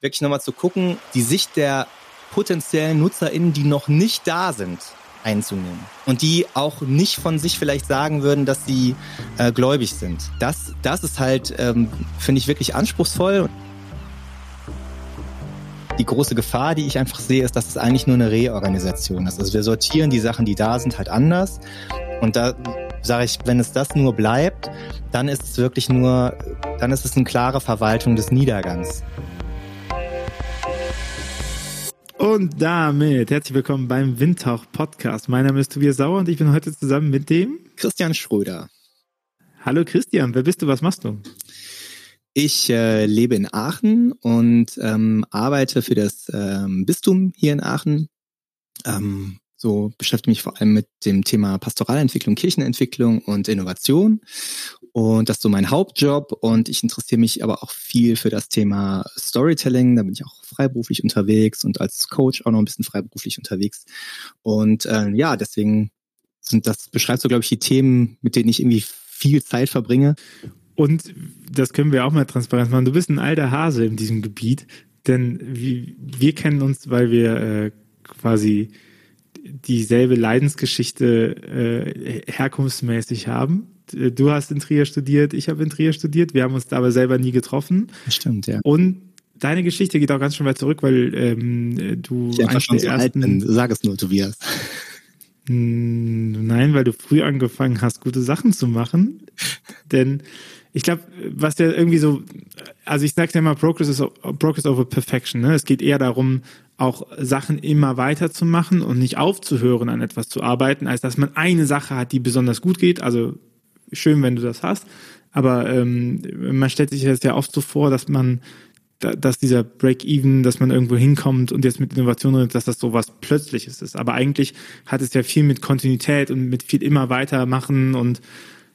wirklich nochmal zu gucken, die Sicht der potenziellen NutzerInnen, die noch nicht da sind, einzunehmen. Und die auch nicht von sich vielleicht sagen würden, dass sie äh, gläubig sind. Das, das ist halt, ähm, finde ich, wirklich anspruchsvoll. Die große Gefahr, die ich einfach sehe, ist, dass es eigentlich nur eine Reorganisation ist. Also wir sortieren die Sachen, die da sind, halt anders. Und da sage ich, wenn es das nur bleibt, dann ist es wirklich nur, dann ist es eine klare Verwaltung des Niedergangs. Und damit herzlich willkommen beim Windtauch Podcast. Mein Name ist Tobias Sauer und ich bin heute zusammen mit dem Christian Schröder. Hallo Christian, wer bist du, was machst du? Ich äh, lebe in Aachen und ähm, arbeite für das ähm, Bistum hier in Aachen. Ähm, so beschäftige mich vor allem mit dem Thema Pastoralentwicklung, Kirchenentwicklung und Innovation. Und das ist so mein Hauptjob. Und ich interessiere mich aber auch viel für das Thema Storytelling. Da bin ich auch freiberuflich unterwegs und als Coach auch noch ein bisschen freiberuflich unterwegs. Und äh, ja, deswegen sind das beschreibt so, glaube ich, die Themen, mit denen ich irgendwie viel Zeit verbringe. Und das können wir auch mal transparent machen. Du bist ein alter Hase in diesem Gebiet, denn wir, wir kennen uns, weil wir äh, quasi dieselbe Leidensgeschichte äh, herkunftsmäßig haben. Du hast in Trier studiert, ich habe in Trier studiert. Wir haben uns da aber selber nie getroffen. Stimmt, ja. Und deine Geschichte geht auch ganz schön weit zurück, weil ähm, du ich einfach schon so alt bin. Sag es nur, Tobias. Hm, nein, weil du früh angefangen hast, gute Sachen zu machen. Denn ich glaube, was der irgendwie so, also ich sage ja immer, Progress, is, Progress over Perfection. Ne? Es geht eher darum, auch Sachen immer weiter zu machen und nicht aufzuhören, an etwas zu arbeiten, als dass man eine Sache hat, die besonders gut geht. Also schön, wenn du das hast. Aber ähm, man stellt sich das ja oft so vor, dass man, dass dieser Break-Even, dass man irgendwo hinkommt und jetzt mit Innovation, dass das so was Plötzliches ist. Aber eigentlich hat es ja viel mit Kontinuität und mit viel immer weitermachen und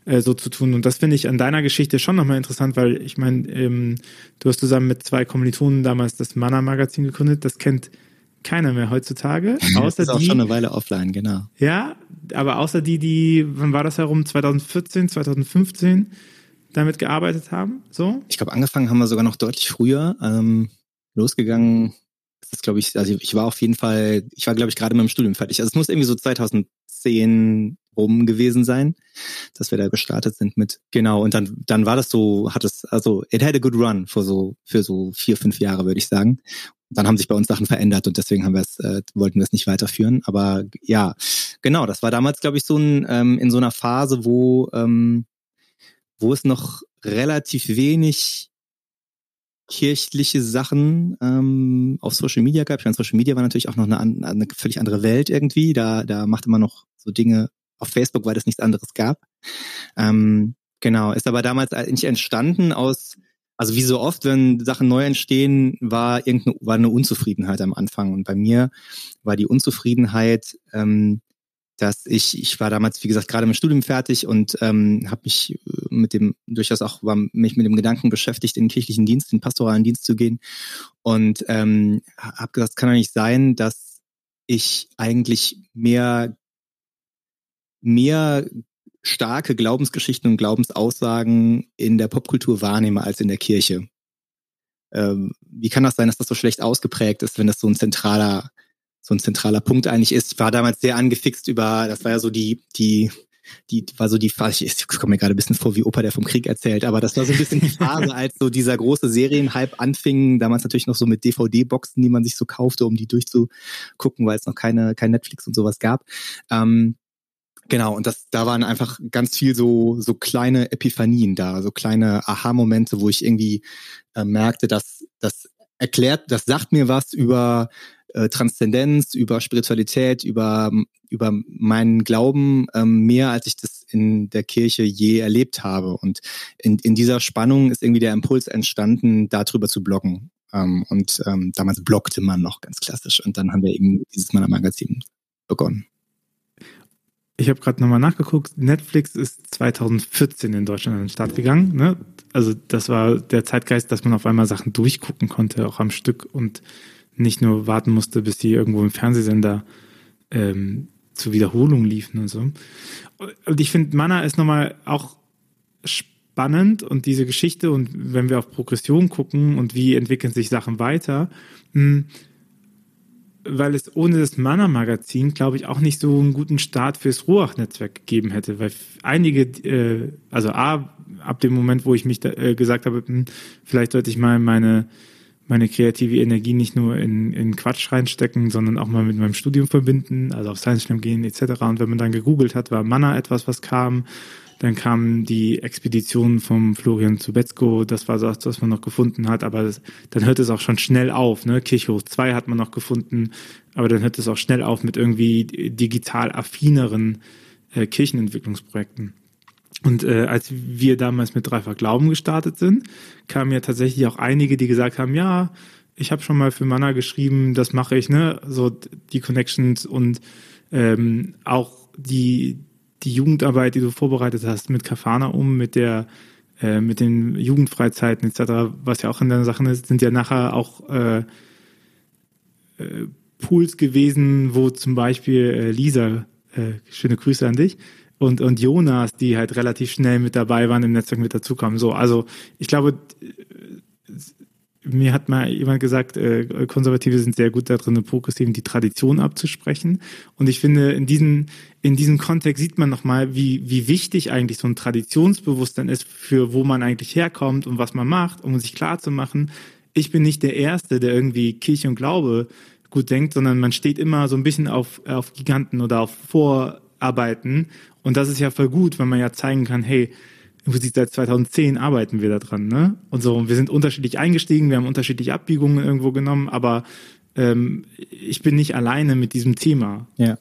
äh, so zu tun. Und das finde ich an deiner Geschichte schon nochmal interessant, weil ich meine, ähm, du hast zusammen mit zwei Kommilitonen damals das Mana-Magazin gegründet. Das kennt keiner mehr heutzutage. Außer das ist auch die, schon eine Weile offline, genau. Ja, aber außer die, die, wann war das herum? 2014, 2015 damit gearbeitet haben? So? Ich glaube, angefangen haben wir sogar noch deutlich früher. Ähm, losgegangen das glaube ich, also ich war auf jeden Fall, ich war glaube ich gerade mit dem Studium fertig. Also es muss irgendwie so 2010 rum gewesen sein, dass wir da gestartet sind mit. Genau, und dann, dann war das so, hat es, also it had a good run für so, für so vier, fünf Jahre, würde ich sagen. Dann haben sich bei uns Sachen verändert und deswegen haben wir es, äh, wollten wir es nicht weiterführen. Aber ja, genau, das war damals, glaube ich, so ein, ähm, in so einer Phase, wo, ähm, wo es noch relativ wenig kirchliche Sachen ähm, auf Social Media gab. Ich meine, Social Media war natürlich auch noch eine, eine völlig andere Welt irgendwie. Da, da machte man noch so Dinge auf Facebook, weil es nichts anderes gab. Ähm, genau, ist aber damals nicht entstanden aus, also wie so oft, wenn Sachen neu entstehen, war irgendeine war eine Unzufriedenheit am Anfang. Und bei mir war die Unzufriedenheit, ähm, dass ich, ich war damals, wie gesagt, gerade mit Studium fertig und ähm, habe mich mit dem, durchaus auch war mich mit dem Gedanken beschäftigt, in den kirchlichen Dienst, in den pastoralen Dienst zu gehen. Und ähm, habe gesagt, es kann doch nicht sein, dass ich eigentlich mehr mehr starke Glaubensgeschichten und Glaubensaussagen in der Popkultur wahrnehme als in der Kirche. Ähm, wie kann das sein, dass das so schlecht ausgeprägt ist, wenn das so ein zentraler, so ein zentraler Punkt eigentlich ist? Ich war damals sehr angefixt über, das war ja so die, die, die war so die Phase, ich komme mir gerade ein bisschen vor wie Opa, der vom Krieg erzählt, aber das war so ein bisschen die Phase, als so dieser große Serienhype anfing, damals natürlich noch so mit DVD-Boxen, die man sich so kaufte, um die durchzugucken, weil es noch keine, kein Netflix und sowas gab. Ähm, Genau, und das, da waren einfach ganz viel so, so kleine Epiphanien da, so kleine Aha-Momente, wo ich irgendwie äh, merkte, dass das erklärt, das sagt mir was über äh, Transzendenz, über Spiritualität, über, über meinen Glauben, ähm, mehr als ich das in der Kirche je erlebt habe. Und in, in dieser Spannung ist irgendwie der Impuls entstanden, darüber zu bloggen. Ähm, und ähm, damals bloggte man noch ganz klassisch. Und dann haben wir eben dieses Mal Magazin begonnen. Ich habe gerade nochmal nachgeguckt. Netflix ist 2014 in Deutschland an den Start gegangen. Ne? Also das war der Zeitgeist, dass man auf einmal Sachen durchgucken konnte, auch am Stück und nicht nur warten musste, bis die irgendwo im Fernsehsender ähm, zur Wiederholung liefen und so. Und ich finde, Mana ist nochmal auch spannend und diese Geschichte und wenn wir auf Progression gucken und wie entwickeln sich Sachen weiter, hm, weil es ohne das Mana-Magazin, glaube ich, auch nicht so einen guten Start fürs Ruach-Netzwerk gegeben hätte, weil einige, äh, also A, ab dem Moment, wo ich mich da, äh, gesagt habe, hm, vielleicht sollte ich mal meine meine kreative Energie nicht nur in, in Quatsch reinstecken, sondern auch mal mit meinem Studium verbinden, also auf Science Slam gehen etc. Und wenn man dann gegoogelt hat, war Mana etwas, was kam. Dann kam die Expedition vom Florian Zubetzko, das war das, was man noch gefunden hat, aber das, dann hört es auch schon schnell auf. Ne? Kirchhof 2 hat man noch gefunden, aber dann hört es auch schnell auf mit irgendwie digital affineren äh, Kirchenentwicklungsprojekten. Und äh, als wir damals mit Dreifach Glauben gestartet sind, kamen ja tatsächlich auch einige, die gesagt haben, ja, ich habe schon mal für Manna geschrieben, das mache ich, ne? So die Connections und ähm, auch die, die Jugendarbeit, die du vorbereitet hast mit Kafana um, mit der äh, mit den Jugendfreizeiten etc., was ja auch in der Sache ist, sind ja nachher auch äh, äh, Pools gewesen, wo zum Beispiel äh, Lisa, äh, schöne Grüße an dich, und, und Jonas, die halt relativ schnell mit dabei waren, im Netzwerk mit dazukommen. So, also ich glaube, mir hat mal jemand gesagt, äh, Konservative sind sehr gut darin, progressiv die Tradition abzusprechen. Und ich finde, in diesem, in diesem Kontext sieht man nochmal, wie, wie wichtig eigentlich so ein Traditionsbewusstsein ist, für wo man eigentlich herkommt und was man macht, um sich klar zu machen, ich bin nicht der Erste, der irgendwie Kirche und Glaube gut denkt, sondern man steht immer so ein bisschen auf, auf Giganten oder auf Vorarbeiten und das ist ja voll gut, wenn man ja zeigen kann, hey, im Prinzip seit 2010 arbeiten wir da dran, ne? Und so, wir sind unterschiedlich eingestiegen, wir haben unterschiedliche Abbiegungen irgendwo genommen, aber ähm, ich bin nicht alleine mit diesem Thema. Ja.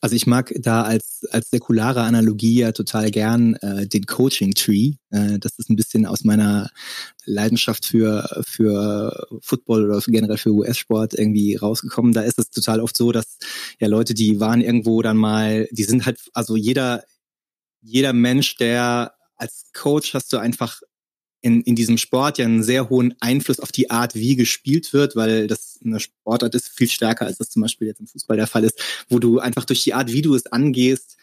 Also ich mag da als, als säkulare Analogie ja total gern äh, den Coaching Tree. Äh, das ist ein bisschen aus meiner Leidenschaft für, für Football oder generell für US-Sport irgendwie rausgekommen. Da ist es total oft so, dass ja Leute, die waren irgendwo dann mal, die sind halt, also jeder, jeder Mensch, der als Coach hast du einfach in, in diesem Sport ja einen sehr hohen Einfluss auf die Art, wie gespielt wird, weil das eine Sportart ist viel stärker, als das zum Beispiel jetzt im Fußball der Fall ist, wo du einfach durch die Art, wie du es angehst,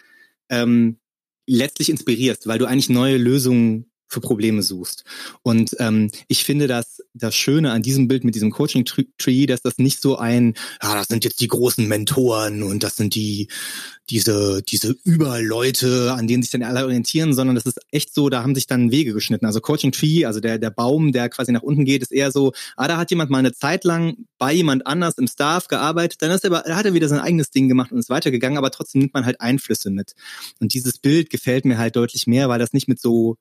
ähm, letztlich inspirierst, weil du eigentlich neue Lösungen für Probleme suchst. Und ähm, ich finde das das Schöne an diesem Bild mit diesem Coaching Tree, dass das nicht so ein, ja, das sind jetzt die großen Mentoren und das sind die diese diese Überleute, an denen sich dann alle orientieren, sondern das ist echt so, da haben sich dann Wege geschnitten. Also Coaching Tree, also der der Baum, der quasi nach unten geht, ist eher so, ah, da hat jemand mal eine Zeit lang bei jemand anders im Staff gearbeitet, dann ist er, da hat er wieder sein eigenes Ding gemacht und ist weitergegangen, aber trotzdem nimmt man halt Einflüsse mit. Und dieses Bild gefällt mir halt deutlich mehr, weil das nicht mit so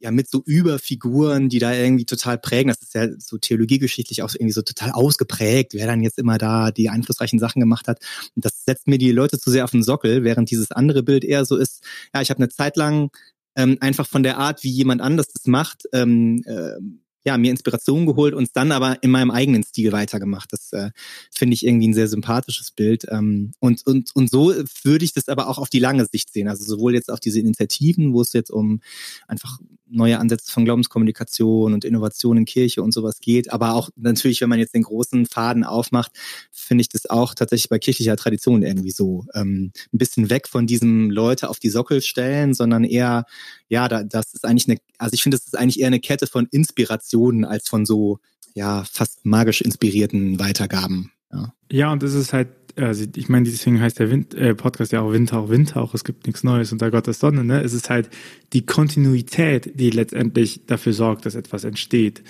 ja mit so Überfiguren, die da irgendwie total prägen. Das ist ja so theologiegeschichtlich auch irgendwie so total ausgeprägt, wer dann jetzt immer da die einflussreichen Sachen gemacht hat. Und das setzt mir die Leute zu sehr auf den Sockel, während dieses andere Bild eher so ist, ja, ich habe eine Zeit lang ähm, einfach von der Art, wie jemand anders das macht, ähm, äh, ja, mir Inspiration geholt und dann aber in meinem eigenen Stil weitergemacht. Das äh, finde ich irgendwie ein sehr sympathisches Bild. Ähm, und, und, und so würde ich das aber auch auf die lange Sicht sehen. Also sowohl jetzt auf diese Initiativen, wo es jetzt um einfach neue Ansätze von Glaubenskommunikation und Innovation in Kirche und sowas geht. Aber auch natürlich, wenn man jetzt den großen Faden aufmacht, finde ich das auch tatsächlich bei kirchlicher Tradition irgendwie so ähm, ein bisschen weg von diesem Leute auf die Sockel stellen, sondern eher, ja, da, das ist eigentlich eine, also ich finde, das ist eigentlich eher eine Kette von Inspirationen als von so, ja, fast magisch inspirierten Weitergaben. Ja, ja und das ist halt also ich meine, deswegen heißt der Wind, äh, Podcast ja auch Windhauch, Windhauch, es gibt nichts Neues unter Gottes Sonne, ne? Es ist halt die Kontinuität, die letztendlich dafür sorgt, dass etwas entsteht.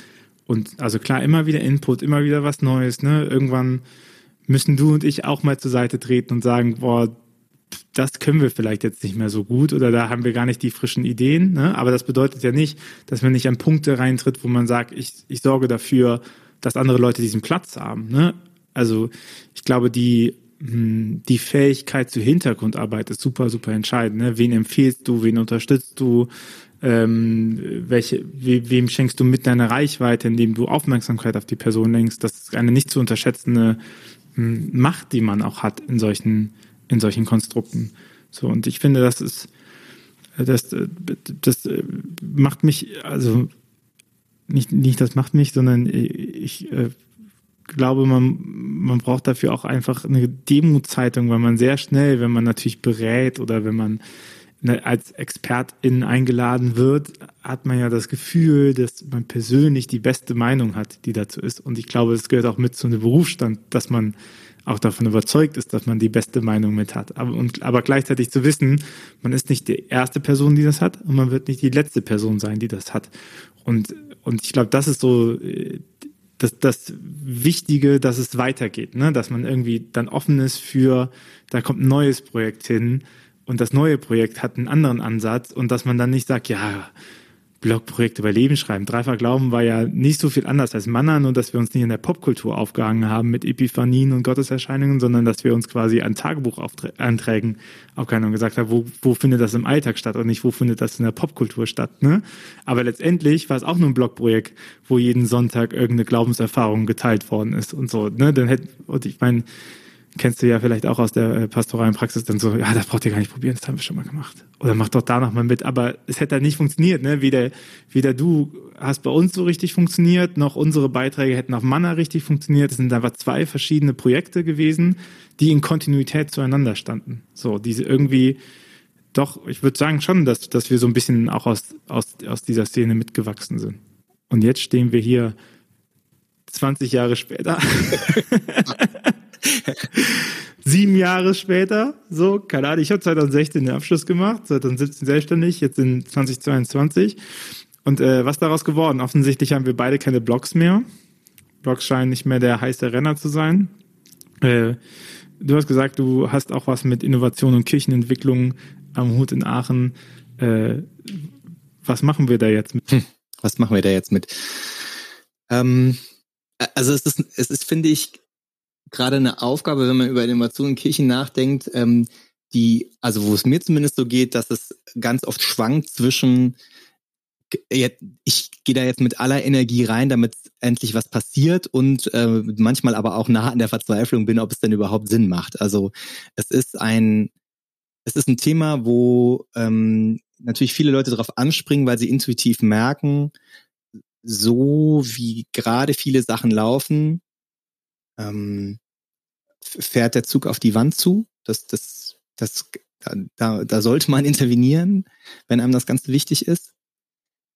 Und also klar, immer wieder Input, immer wieder was Neues, ne? Irgendwann müssen du und ich auch mal zur Seite treten und sagen, boah, das können wir vielleicht jetzt nicht mehr so gut oder da haben wir gar nicht die frischen Ideen. Ne? Aber das bedeutet ja nicht, dass man nicht an Punkte reintritt, wo man sagt, ich, ich sorge dafür, dass andere Leute diesen Platz haben. Ne? Also ich glaube, die, hm, die Fähigkeit zur Hintergrundarbeit ist super, super entscheidend. Ne? Wen empfiehlst du, wen unterstützt du, ähm, welche, we, wem schenkst du mit deiner Reichweite, indem du Aufmerksamkeit auf die Person lenkst. Das ist eine nicht zu unterschätzende hm, Macht, die man auch hat in solchen, in solchen Konstrukten. So, und ich finde, das ist, das, das macht mich, also nicht, nicht das macht mich, sondern ich äh, glaube, man, man braucht dafür auch einfach eine Demutzeitung, weil man sehr schnell, wenn man natürlich berät oder wenn man ne, als Expertin eingeladen wird, hat man ja das Gefühl, dass man persönlich die beste Meinung hat, die dazu ist. Und ich glaube, es gehört auch mit zu einem Berufsstand, dass man auch davon überzeugt ist, dass man die beste Meinung mit hat. Aber, und, aber gleichzeitig zu wissen, man ist nicht die erste Person, die das hat, und man wird nicht die letzte Person sein, die das hat. Und, und ich glaube, das ist so äh, das, das Wichtige, dass es weitergeht, ne? dass man irgendwie dann offen ist für, da kommt ein neues Projekt hin und das neue Projekt hat einen anderen Ansatz und dass man dann nicht sagt, ja, Blogprojekt über Leben schreiben. Dreifach Glauben war ja nicht so viel anders als Manna, nur dass wir uns nicht in der Popkultur aufgehangen haben mit Epiphanien und Gotteserscheinungen, sondern dass wir uns quasi an Tagebuchanträgen aufgehangen und gesagt haben, wo, wo findet das im Alltag statt und nicht, wo findet das in der Popkultur statt. Ne? Aber letztendlich war es auch nur ein Blogprojekt, wo jeden Sonntag irgendeine Glaubenserfahrung geteilt worden ist und so. Ne? Dann hätte, und ich meine, kennst du ja vielleicht auch aus der äh, pastoralen Praxis dann so, ja, das braucht ihr gar nicht probieren, das haben wir schon mal gemacht. Oder mach doch da noch mal mit. Aber es hätte halt nicht funktioniert, ne? Weder, weder du hast bei uns so richtig funktioniert, noch unsere Beiträge hätten auf Manna richtig funktioniert. Es sind einfach zwei verschiedene Projekte gewesen, die in Kontinuität zueinander standen. So, diese irgendwie, doch, ich würde sagen schon, dass, dass wir so ein bisschen auch aus, aus, aus dieser Szene mitgewachsen sind. Und jetzt stehen wir hier 20 Jahre später. Sieben Jahre später, so, keine Ahnung, ich habe 2016 den Abschluss gemacht, 2017 selbstständig, jetzt in 2022. Und äh, was daraus geworden? Offensichtlich haben wir beide keine Blogs mehr. Blogs scheinen nicht mehr der heiße Renner zu sein. Äh, du hast gesagt, du hast auch was mit Innovation und Kirchenentwicklung am Hut in Aachen. Äh, was machen wir da jetzt mit? Hm, was machen wir da jetzt mit? Ähm, also es ist, es ist, finde ich, gerade eine Aufgabe, wenn man über Innovation in Kirchen nachdenkt, ähm, die, also wo es mir zumindest so geht, dass es ganz oft schwankt zwischen, ich gehe da jetzt mit aller Energie rein, damit endlich was passiert und äh, manchmal aber auch nah an der Verzweiflung bin, ob es denn überhaupt Sinn macht. Also es ist ein, es ist ein Thema, wo ähm, natürlich viele Leute darauf anspringen, weil sie intuitiv merken, so wie gerade viele Sachen laufen, ähm, fährt der Zug auf die Wand zu. Das, das, das, da, da sollte man intervenieren, wenn einem das Ganze wichtig ist.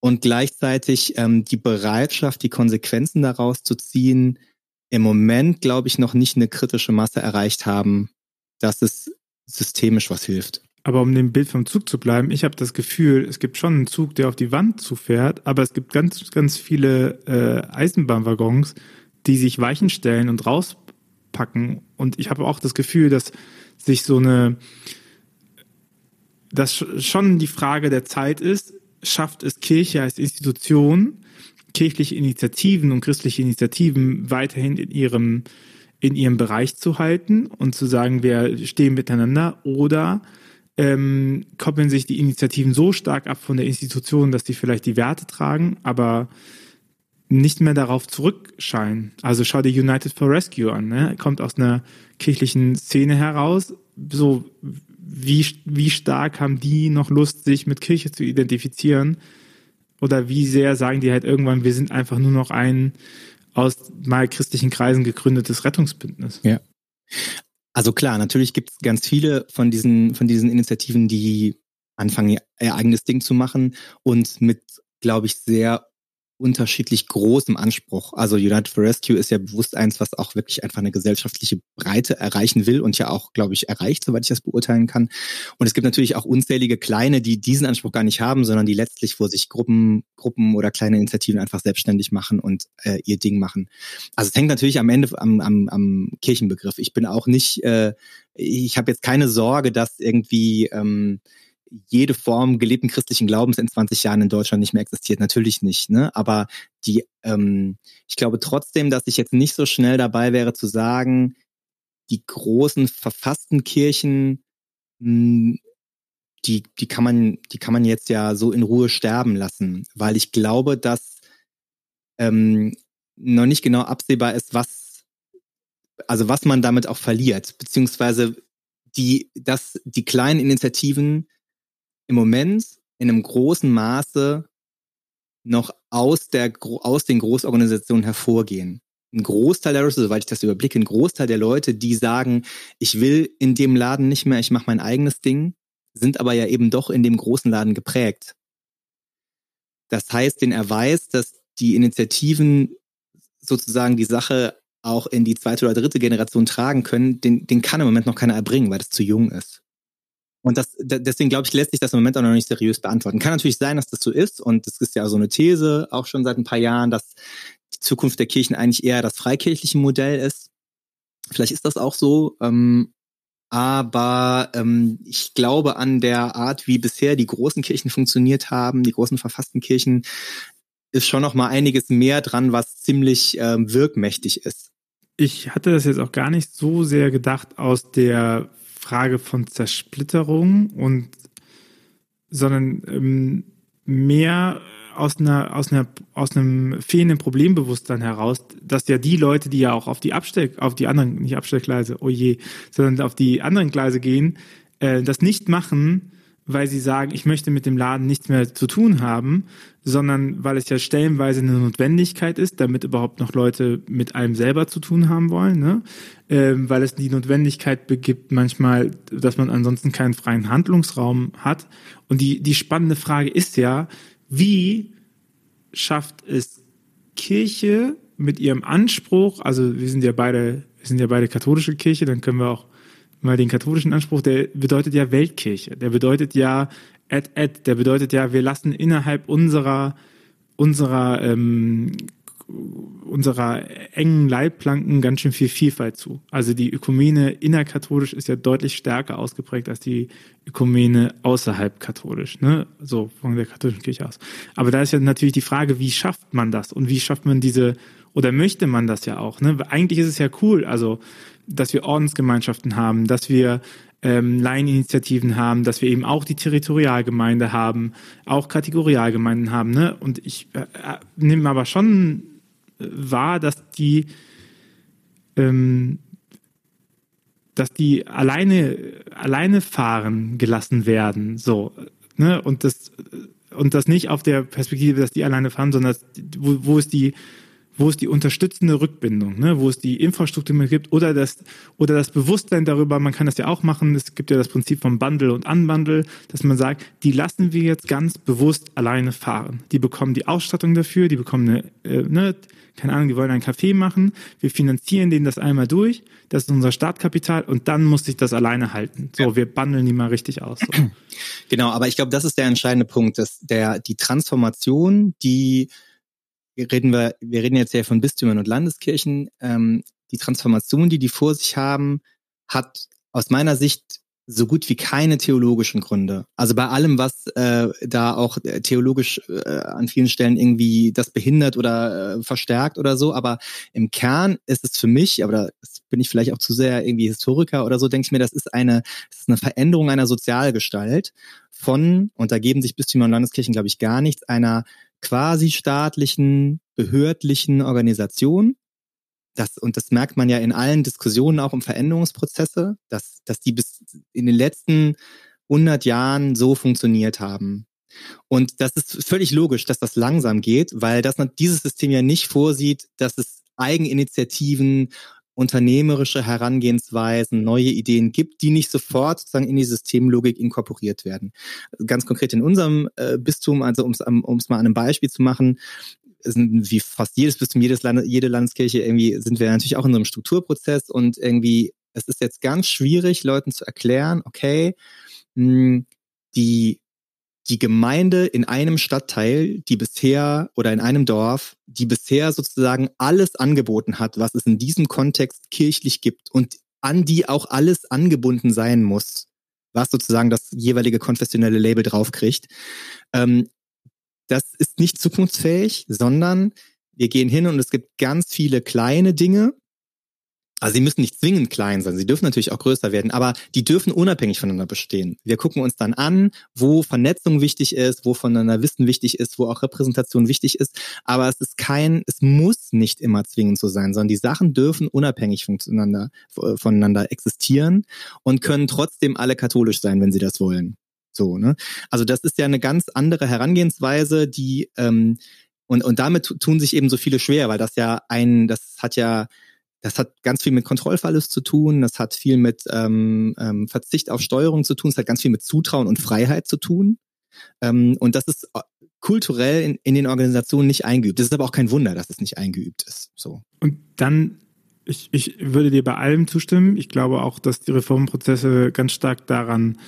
Und gleichzeitig ähm, die Bereitschaft, die Konsequenzen daraus zu ziehen, im Moment, glaube ich, noch nicht eine kritische Masse erreicht haben, dass es systemisch was hilft. Aber um dem Bild vom Zug zu bleiben, ich habe das Gefühl, es gibt schon einen Zug, der auf die Wand zufährt, aber es gibt ganz, ganz viele äh, Eisenbahnwaggons, die sich Weichen stellen und rauspacken. Und ich habe auch das Gefühl, dass sich so eine, dass schon die Frage der Zeit ist, schafft es Kirche als Institution, kirchliche Initiativen und christliche Initiativen weiterhin in ihrem, in ihrem Bereich zu halten und zu sagen, wir stehen miteinander oder ähm, koppeln sich die Initiativen so stark ab von der Institution, dass sie vielleicht die Werte tragen, aber nicht mehr darauf zurückscheinen. Also schau dir United for Rescue an, ne? kommt aus einer kirchlichen Szene heraus. So wie, wie stark haben die noch Lust, sich mit Kirche zu identifizieren? Oder wie sehr sagen die halt irgendwann, wir sind einfach nur noch ein aus mal christlichen Kreisen gegründetes Rettungsbündnis? Ja. Also klar, natürlich gibt es ganz viele von diesen, von diesen Initiativen, die anfangen, ihr eigenes Ding zu machen und mit, glaube ich, sehr unterschiedlich großem Anspruch. Also United for Rescue ist ja bewusst eins, was auch wirklich einfach eine gesellschaftliche Breite erreichen will und ja auch, glaube ich, erreicht, soweit ich das beurteilen kann. Und es gibt natürlich auch unzählige kleine, die diesen Anspruch gar nicht haben, sondern die letztlich, wo sich Gruppen, Gruppen oder kleine Initiativen einfach selbstständig machen und äh, ihr Ding machen. Also es hängt natürlich am Ende am, am, am Kirchenbegriff. Ich bin auch nicht, äh, ich habe jetzt keine Sorge, dass irgendwie ähm, jede Form gelebten christlichen Glaubens in 20 Jahren in Deutschland nicht mehr existiert. Natürlich nicht, ne? Aber die, ähm, ich glaube trotzdem, dass ich jetzt nicht so schnell dabei wäre zu sagen, die großen verfassten Kirchen, mh, hm, die, die kann man, die kann man jetzt ja so in Ruhe sterben lassen, weil ich glaube, dass ähm, noch nicht genau absehbar ist, was, also was man damit auch verliert, beziehungsweise die, dass die kleinen Initiativen im Moment in einem großen Maße noch aus, der, aus den Großorganisationen hervorgehen. Ein Großteil der Leute, soweit ich das überblicke, ein Großteil der Leute, die sagen, ich will in dem Laden nicht mehr, ich mache mein eigenes Ding, sind aber ja eben doch in dem großen Laden geprägt. Das heißt, den Erweis, dass die Initiativen sozusagen die Sache auch in die zweite oder dritte Generation tragen können, den, den kann im Moment noch keiner erbringen, weil das zu jung ist. Und das, deswegen glaube ich, lässt sich das im Moment auch noch nicht seriös beantworten. Kann natürlich sein, dass das so ist. Und das ist ja so eine These, auch schon seit ein paar Jahren, dass die Zukunft der Kirchen eigentlich eher das freikirchliche Modell ist. Vielleicht ist das auch so. Ähm, aber ähm, ich glaube an der Art, wie bisher die großen Kirchen funktioniert haben, die großen verfassten Kirchen, ist schon noch mal einiges mehr dran, was ziemlich ähm, wirkmächtig ist. Ich hatte das jetzt auch gar nicht so sehr gedacht aus der Frage von Zersplitterung und sondern ähm, mehr aus einer aus einer aus einem fehlenden Problembewusstsein heraus, dass ja die Leute, die ja auch auf die Abstell auf die anderen nicht Abstellgleise, oh je, sondern auf die anderen Gleise gehen, äh, das nicht machen, weil sie sagen, ich möchte mit dem Laden nichts mehr zu tun haben, sondern weil es ja stellenweise eine Notwendigkeit ist, damit überhaupt noch Leute mit einem selber zu tun haben wollen, ne? Ähm, weil es die Notwendigkeit begibt manchmal, dass man ansonsten keinen freien Handlungsraum hat. Und die, die spannende Frage ist ja, wie schafft es Kirche mit ihrem Anspruch, also wir sind ja beide, wir sind ja beide katholische Kirche, dann können wir auch mal den katholischen Anspruch, der bedeutet ja Weltkirche, der bedeutet ja et et, der bedeutet ja, wir lassen innerhalb unserer unserer ähm, unserer engen Leitplanken ganz schön viel Vielfalt zu. Also die Ökumene innerkatholisch ist ja deutlich stärker ausgeprägt als die Ökumene außerhalb katholisch, ne? So von der katholischen Kirche aus. Aber da ist ja natürlich die Frage, wie schafft man das und wie schafft man diese oder möchte man das ja auch, ne? Eigentlich ist es ja cool, also dass wir Ordensgemeinschaften haben, dass wir ähm, Laieninitiativen haben, dass wir eben auch die Territorialgemeinde haben, auch Kategorialgemeinden haben. Ne? Und ich äh, äh nehme aber schon wahr, dass die ähm, dass die alleine alleine fahren gelassen werden, so ne und das und das nicht auf der Perspektive, dass die alleine fahren, sondern wo, wo ist die wo es die unterstützende Rückbindung, ne, wo es die Infrastruktur mehr gibt oder das, oder das Bewusstsein darüber, man kann das ja auch machen, es gibt ja das Prinzip vom Bundle und Unbundle, dass man sagt, die lassen wir jetzt ganz bewusst alleine fahren. Die bekommen die Ausstattung dafür, die bekommen eine, äh, ne, keine Ahnung, die wollen einen Café machen, wir finanzieren denen das einmal durch, das ist unser Startkapital und dann muss sich das alleine halten. So, ja. wir bundeln die mal richtig aus. So. Genau, aber ich glaube, das ist der entscheidende Punkt, dass der, die Transformation, die reden wir, wir reden jetzt ja von Bistümern und Landeskirchen. Ähm, die Transformation, die die vor sich haben, hat aus meiner Sicht so gut wie keine theologischen Gründe. Also bei allem, was äh, da auch äh, theologisch äh, an vielen Stellen irgendwie das behindert oder äh, verstärkt oder so, aber im Kern ist es für mich, aber da bin ich vielleicht auch zu sehr irgendwie Historiker oder so, denke ich mir, das ist eine, das ist eine Veränderung einer Sozialgestalt von, und da geben sich Bistümer und Landeskirchen, glaube ich, gar nichts, einer quasi staatlichen, behördlichen Organisation. Das, und das merkt man ja in allen Diskussionen auch um Veränderungsprozesse, dass, dass die bis in den letzten 100 Jahren so funktioniert haben. Und das ist völlig logisch, dass das langsam geht, weil das dieses System ja nicht vorsieht, dass es Eigeninitiativen unternehmerische Herangehensweisen, neue Ideen gibt, die nicht sofort sozusagen in die Systemlogik inkorporiert werden. Ganz konkret in unserem äh, Bistum, also um es mal an einem Beispiel zu machen, sind wie fast jedes Bistum, jedes Land, jede Landeskirche irgendwie sind wir natürlich auch in so einem Strukturprozess und irgendwie es ist jetzt ganz schwierig, Leuten zu erklären, okay, mh, hm, die die Gemeinde in einem Stadtteil, die bisher oder in einem Dorf, die bisher sozusagen alles angeboten hat, was es in diesem Kontext kirchlich gibt und an die auch alles angebunden sein muss, was sozusagen das jeweilige konfessionelle Label draufkriegt. Ähm, das ist nicht zukunftsfähig, sondern wir gehen hin und es gibt ganz viele kleine Dinge, also sie müssen nicht zwingend klein sein, sie dürfen natürlich auch größer werden, aber die dürfen unabhängig voneinander bestehen. Wir gucken uns dann an, wo Vernetzung wichtig ist, wo voneinander Wissen wichtig ist, wo auch Repräsentation wichtig ist, aber es ist kein, es muss nicht immer zwingend so sein, sondern die Sachen dürfen unabhängig voneinander, voneinander existieren und können trotzdem alle katholisch sein, wenn sie das wollen. So, ne? Also das ist ja eine ganz andere Herangehensweise, die ähm, und, und damit tun sich eben so viele schwer, weil das ja ein, das hat ja das hat ganz viel mit Kontrollverlust zu tun, das hat viel mit ähm, ähm, Verzicht auf Steuerung zu tun, es hat ganz viel mit Zutrauen und Freiheit zu tun. Ähm, und das ist äh, kulturell in, in den Organisationen nicht eingeübt. Das ist aber auch kein Wunder, dass es nicht eingeübt ist. So. Und dann, ich, ich würde dir bei allem zustimmen. Ich glaube auch, dass die Reformprozesse ganz stark daran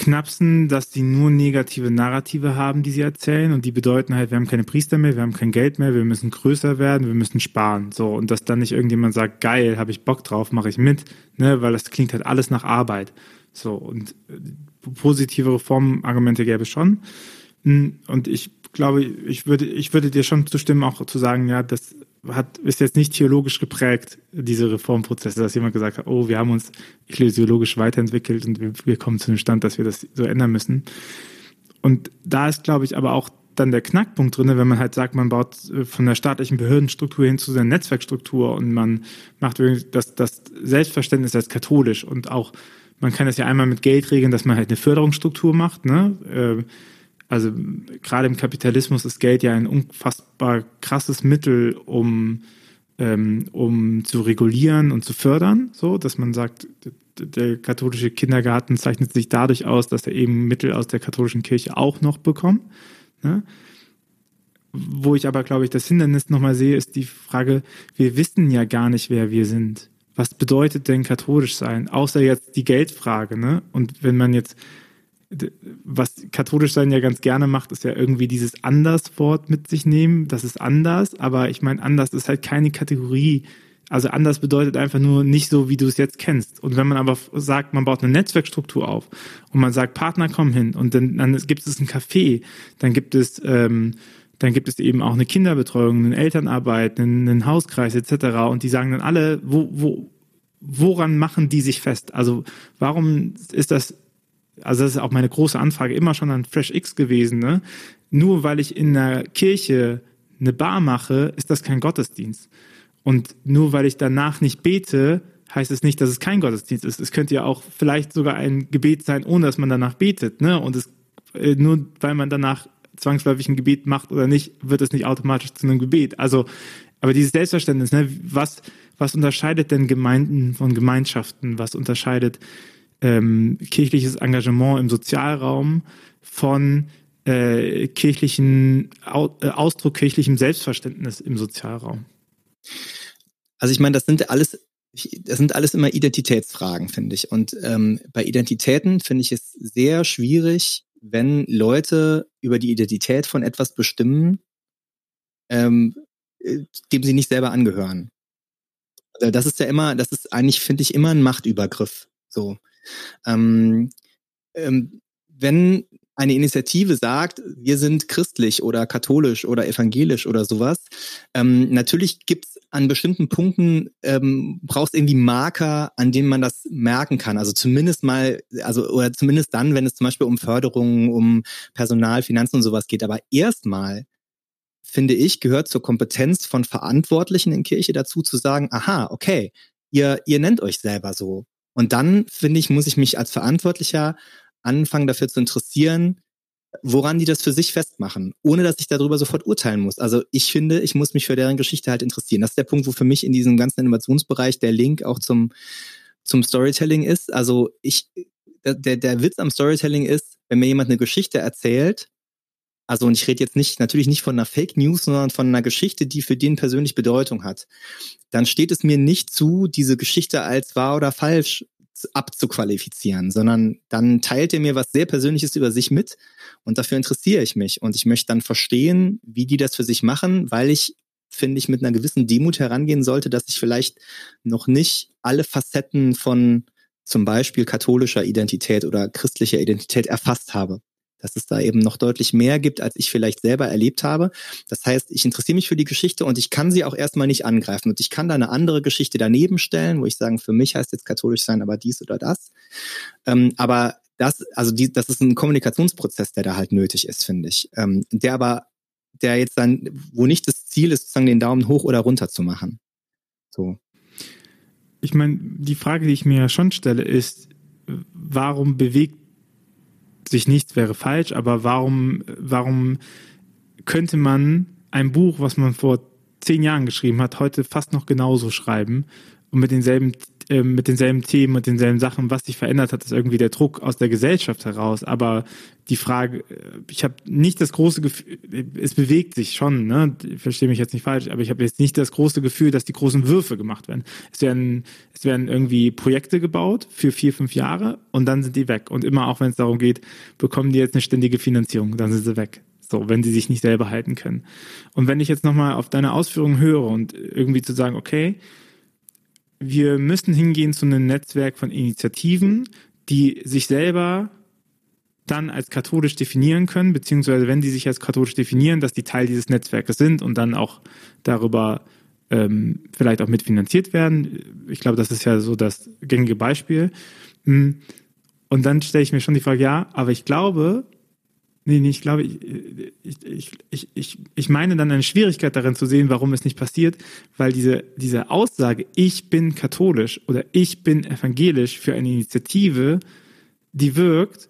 knapsen, dass die nur negative Narrative haben, die sie erzählen und die bedeuten halt, wir haben keine Priester mehr, wir haben kein Geld mehr, wir müssen größer werden, wir müssen sparen. So und dass dann nicht irgendjemand sagt, geil, habe ich Bock drauf, mache ich mit, ne, weil das klingt halt alles nach Arbeit. So und äh, positive Reformargumente gäbe es schon. Hm, und ich glaube, ich würde, ich würde dir schon zustimmen, auch zu sagen, ja, das hat, ist jetzt nicht theologisch geprägt, diese Reformprozesse, dass jemand gesagt hat, oh, wir haben uns ecclesiologisch weiterentwickelt und wir, wir kommen zu dem Stand, dass wir das so ändern müssen. Und da ist, glaube ich, aber auch dann der Knackpunkt drin, wenn man halt sagt, man baut äh, von der staatlichen Behördenstruktur hin zu seiner Netzwerkstruktur und man macht das, das Selbstverständnis als katholisch und auch, man kann das ja einmal mit Geld regeln, dass man halt eine Förderungsstruktur macht, ne? Also gerade im Kapitalismus ist Geld ja ein unfassbar krasses Mittel, um, ähm, um zu regulieren und zu fördern, so dass man sagt, der katholische Kindergarten zeichnet sich dadurch aus, dass er eben Mittel aus der katholischen Kirche auch noch bekommt. Ne? Wo ich aber, glaube ich, das Hindernis nochmal sehe, ist die Frage, wir wissen ja gar nicht, wer wir sind. Was bedeutet denn katholisch sein? Außer jetzt die Geldfrage, ne? Und wenn man jetzt was katholisch sein ja ganz gerne macht, ist ja irgendwie dieses Anderswort mit sich nehmen. Das ist anders, aber ich meine, anders ist halt keine Kategorie. Also anders bedeutet einfach nur nicht so, wie du es jetzt kennst. Und wenn man aber sagt, man baut eine Netzwerkstruktur auf und man sagt, Partner kommen hin und dann, dann gibt es ein Café, dann gibt es ähm, dann gibt es eben auch eine Kinderbetreuung, eine Elternarbeit, einen, einen Hauskreis etc. Und die sagen dann alle, wo, wo, woran machen die sich fest? Also warum ist das also das ist auch meine große Anfrage immer schon an FreshX gewesen, ne? Nur weil ich in der Kirche eine Bar mache, ist das kein Gottesdienst. Und nur weil ich danach nicht bete, heißt es nicht, dass es kein Gottesdienst ist. Es könnte ja auch vielleicht sogar ein Gebet sein, ohne dass man danach betet, ne? Und es, äh, nur weil man danach zwangsläufig ein Gebet macht oder nicht, wird es nicht automatisch zu einem Gebet. Also, aber dieses Selbstverständnis, ne? Was, was unterscheidet denn Gemeinden von Gemeinschaften? Was unterscheidet ähm, kirchliches Engagement im Sozialraum von äh, kirchlichen Au äh, Ausdruck kirchlichem Selbstverständnis im Sozialraum? Also ich meine, das sind alles das sind alles immer Identitätsfragen, finde ich. Und ähm, bei Identitäten finde ich es sehr schwierig, wenn Leute über die Identität von etwas bestimmen, ähm, äh, dem sie nicht selber angehören. Das ist ja immer, das ist eigentlich, finde ich, immer ein Machtübergriff. So. Ähm, ähm, wenn eine Initiative sagt, wir sind christlich oder katholisch oder evangelisch oder sowas, ähm, natürlich gibt's an bestimmten Punkten, ähm, brauchst irgendwie Marker, an denen man das merken kann. Also zumindest mal, also oder zumindest dann, wenn es zum Beispiel um Förderungen, um Personal, Finanzen und sowas geht. Aber erstmal finde ich, gehört zur Kompetenz von Verantwortlichen in Kirche dazu zu sagen, aha, okay, ihr, ihr nennt euch selber so. Und dann, finde ich, muss ich mich als Verantwortlicher anfangen dafür zu interessieren, woran die das für sich festmachen, ohne dass ich darüber sofort urteilen muss. Also ich finde, ich muss mich für deren Geschichte halt interessieren. Das ist der Punkt, wo für mich in diesem ganzen Innovationsbereich der Link auch zum, zum Storytelling ist. Also ich, der, der Witz am Storytelling ist, wenn mir jemand eine Geschichte erzählt, also und ich rede jetzt nicht, natürlich nicht von einer Fake News, sondern von einer Geschichte, die für den persönlich Bedeutung hat. Dann steht es mir nicht zu, diese Geschichte als wahr oder falsch abzuqualifizieren, sondern dann teilt er mir was sehr Persönliches über sich mit und dafür interessiere ich mich und ich möchte dann verstehen, wie die das für sich machen, weil ich finde ich mit einer gewissen Demut herangehen sollte, dass ich vielleicht noch nicht alle Facetten von zum Beispiel katholischer Identität oder christlicher Identität erfasst habe dass es da eben noch deutlich mehr gibt, als ich vielleicht selber erlebt habe. Das heißt, ich interessiere mich für die Geschichte und ich kann sie auch erstmal nicht angreifen. Und ich kann da eine andere Geschichte daneben stellen, wo ich sagen, für mich heißt jetzt katholisch sein, aber dies oder das. Ähm, aber das, also die, das ist ein Kommunikationsprozess, der da halt nötig ist, finde ich. Ähm, der aber, der jetzt dann, wo nicht das Ziel ist, sozusagen den Daumen hoch oder runter zu machen. So. Ich meine, die Frage, die ich mir ja schon stelle, ist, warum bewegt sich nichts wäre falsch, aber warum, warum könnte man ein Buch, was man vor zehn Jahren geschrieben hat, heute fast noch genauso schreiben und mit denselben äh, mit denselben Themen und denselben Sachen. Was sich verändert hat, ist irgendwie der Druck aus der Gesellschaft heraus. Aber die Frage, äh, ich habe nicht das große Gefühl, es bewegt sich schon, ne? Verstehe mich jetzt nicht falsch, aber ich habe jetzt nicht das große Gefühl, dass die großen Würfe gemacht werden. Es werden, es werden irgendwie Projekte gebaut für vier, fünf Jahre und dann sind die weg. Und immer auch wenn es darum geht, bekommen die jetzt eine ständige Finanzierung, dann sind sie weg. So, wenn sie sich nicht selber halten können. Und wenn ich jetzt nochmal auf deine Ausführungen höre und irgendwie zu sagen, okay, wir müssen hingehen zu einem Netzwerk von Initiativen, die sich selber dann als katholisch definieren können, beziehungsweise wenn die sich als katholisch definieren, dass die Teil dieses Netzwerkes sind und dann auch darüber ähm, vielleicht auch mitfinanziert werden. Ich glaube, das ist ja so das gängige Beispiel. Hm. Und dann stelle ich mir schon die Frage, ja, aber ich glaube, Nee, nee, ich glaube, ich, ich, ich, ich, ich meine dann eine Schwierigkeit darin zu sehen, warum es nicht passiert, weil diese, diese Aussage, ich bin katholisch oder ich bin evangelisch für eine Initiative, die wirkt,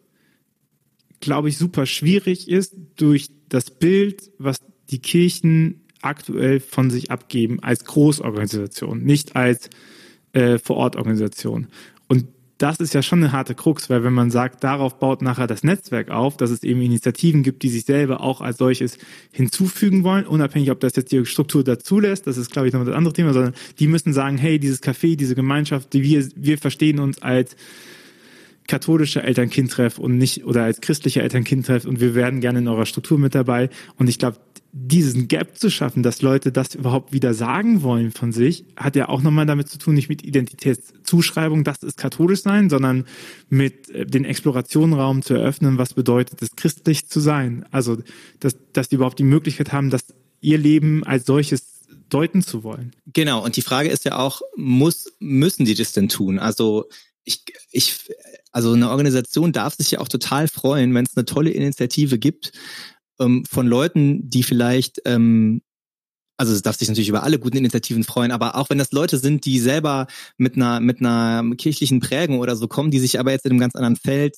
glaube ich, super schwierig ist durch das Bild, was die Kirchen aktuell von sich abgeben als Großorganisation, nicht als äh, Vorortorganisation. Und das ist ja schon eine harte Krux, weil wenn man sagt, darauf baut nachher das Netzwerk auf, dass es eben Initiativen gibt, die sich selber auch als solches hinzufügen wollen, unabhängig, ob das jetzt die Struktur dazulässt, das ist, glaube ich, noch das andere Thema, sondern die müssen sagen, hey, dieses Café, diese Gemeinschaft, die wir, wir verstehen uns als katholische Eltern-Kind-Treff und nicht oder als christliche Eltern-Kind-Treff und wir werden gerne in eurer Struktur mit dabei. Und ich glaube, diesen Gap zu schaffen, dass Leute das überhaupt wieder sagen wollen von sich, hat ja auch nochmal damit zu tun, nicht mit Identitätszuschreibung, das ist katholisch sein, sondern mit äh, den Explorationenraum zu eröffnen, was bedeutet es, christlich zu sein. Also, dass, dass die überhaupt die Möglichkeit haben, dass ihr Leben als solches deuten zu wollen. Genau, und die Frage ist ja auch, muss, müssen die das denn tun? Also, ich, ich, also eine Organisation darf sich ja auch total freuen, wenn es eine tolle Initiative gibt, ähm, von Leuten, die vielleicht, ähm, also es darf sich natürlich über alle guten Initiativen freuen, aber auch wenn das Leute sind, die selber mit einer, mit einer kirchlichen Prägung oder so kommen, die sich aber jetzt in einem ganz anderen Feld,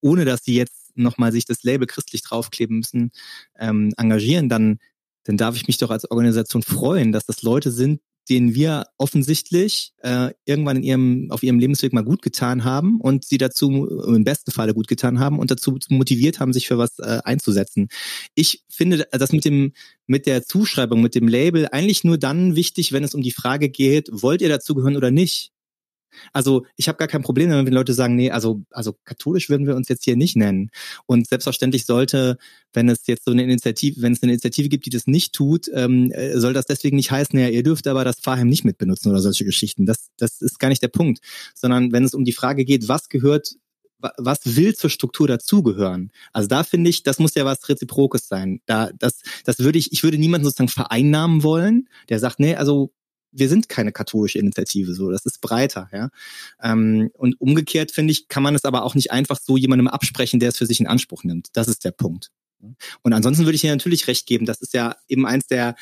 ohne dass sie jetzt nochmal sich das Label christlich draufkleben müssen, ähm, engagieren, dann, dann darf ich mich doch als Organisation freuen, dass das Leute sind, denen wir offensichtlich äh, irgendwann in ihrem, auf ihrem Lebensweg mal gut getan haben und sie dazu im besten Falle gut getan haben und dazu motiviert haben, sich für was äh, einzusetzen. Ich finde das mit dem mit der Zuschreibung, mit dem Label eigentlich nur dann wichtig, wenn es um die Frage geht, wollt ihr dazugehören oder nicht? Also ich habe gar kein Problem wenn Leute sagen, nee, also, also katholisch würden wir uns jetzt hier nicht nennen. Und selbstverständlich sollte, wenn es jetzt so eine Initiative, wenn es eine Initiative gibt, die das nicht tut, ähm, äh, soll das deswegen nicht heißen, ja, ihr dürft aber das Pfarrheim nicht mitbenutzen oder solche Geschichten. Das, das ist gar nicht der Punkt. Sondern wenn es um die Frage geht, was gehört was will zur Struktur dazugehören? Also da finde ich, das muss ja was Reziprokes sein. Da, das, das würde ich, ich würde niemanden sozusagen vereinnahmen wollen, der sagt, nee, also wir sind keine katholische Initiative, so, das ist breiter, ja. Ähm, und umgekehrt, finde ich, kann man es aber auch nicht einfach so jemandem absprechen, der es für sich in Anspruch nimmt. Das ist der Punkt. Und ansonsten würde ich dir natürlich recht geben, das ist ja eben eins der,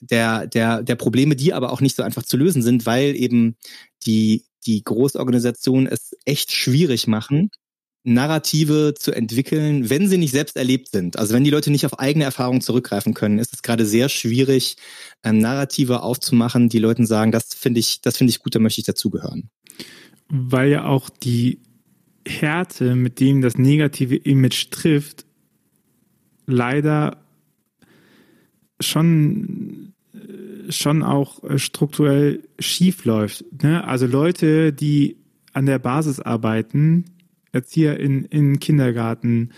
der, der, der Probleme, die aber auch nicht so einfach zu lösen sind, weil eben die, die Großorganisationen es echt schwierig machen, Narrative zu entwickeln, wenn sie nicht selbst erlebt sind. Also wenn die Leute nicht auf eigene Erfahrungen zurückgreifen können, ist es gerade sehr schwierig, ähm, Narrative aufzumachen, die Leuten sagen, das finde ich, das finde ich gut, da möchte ich dazugehören. Weil ja auch die Härte, mit dem das negative Image trifft, leider schon schon auch strukturell schief läuft. Ne? Also Leute, die an der Basis arbeiten, Erzieher in, in Kindergarten,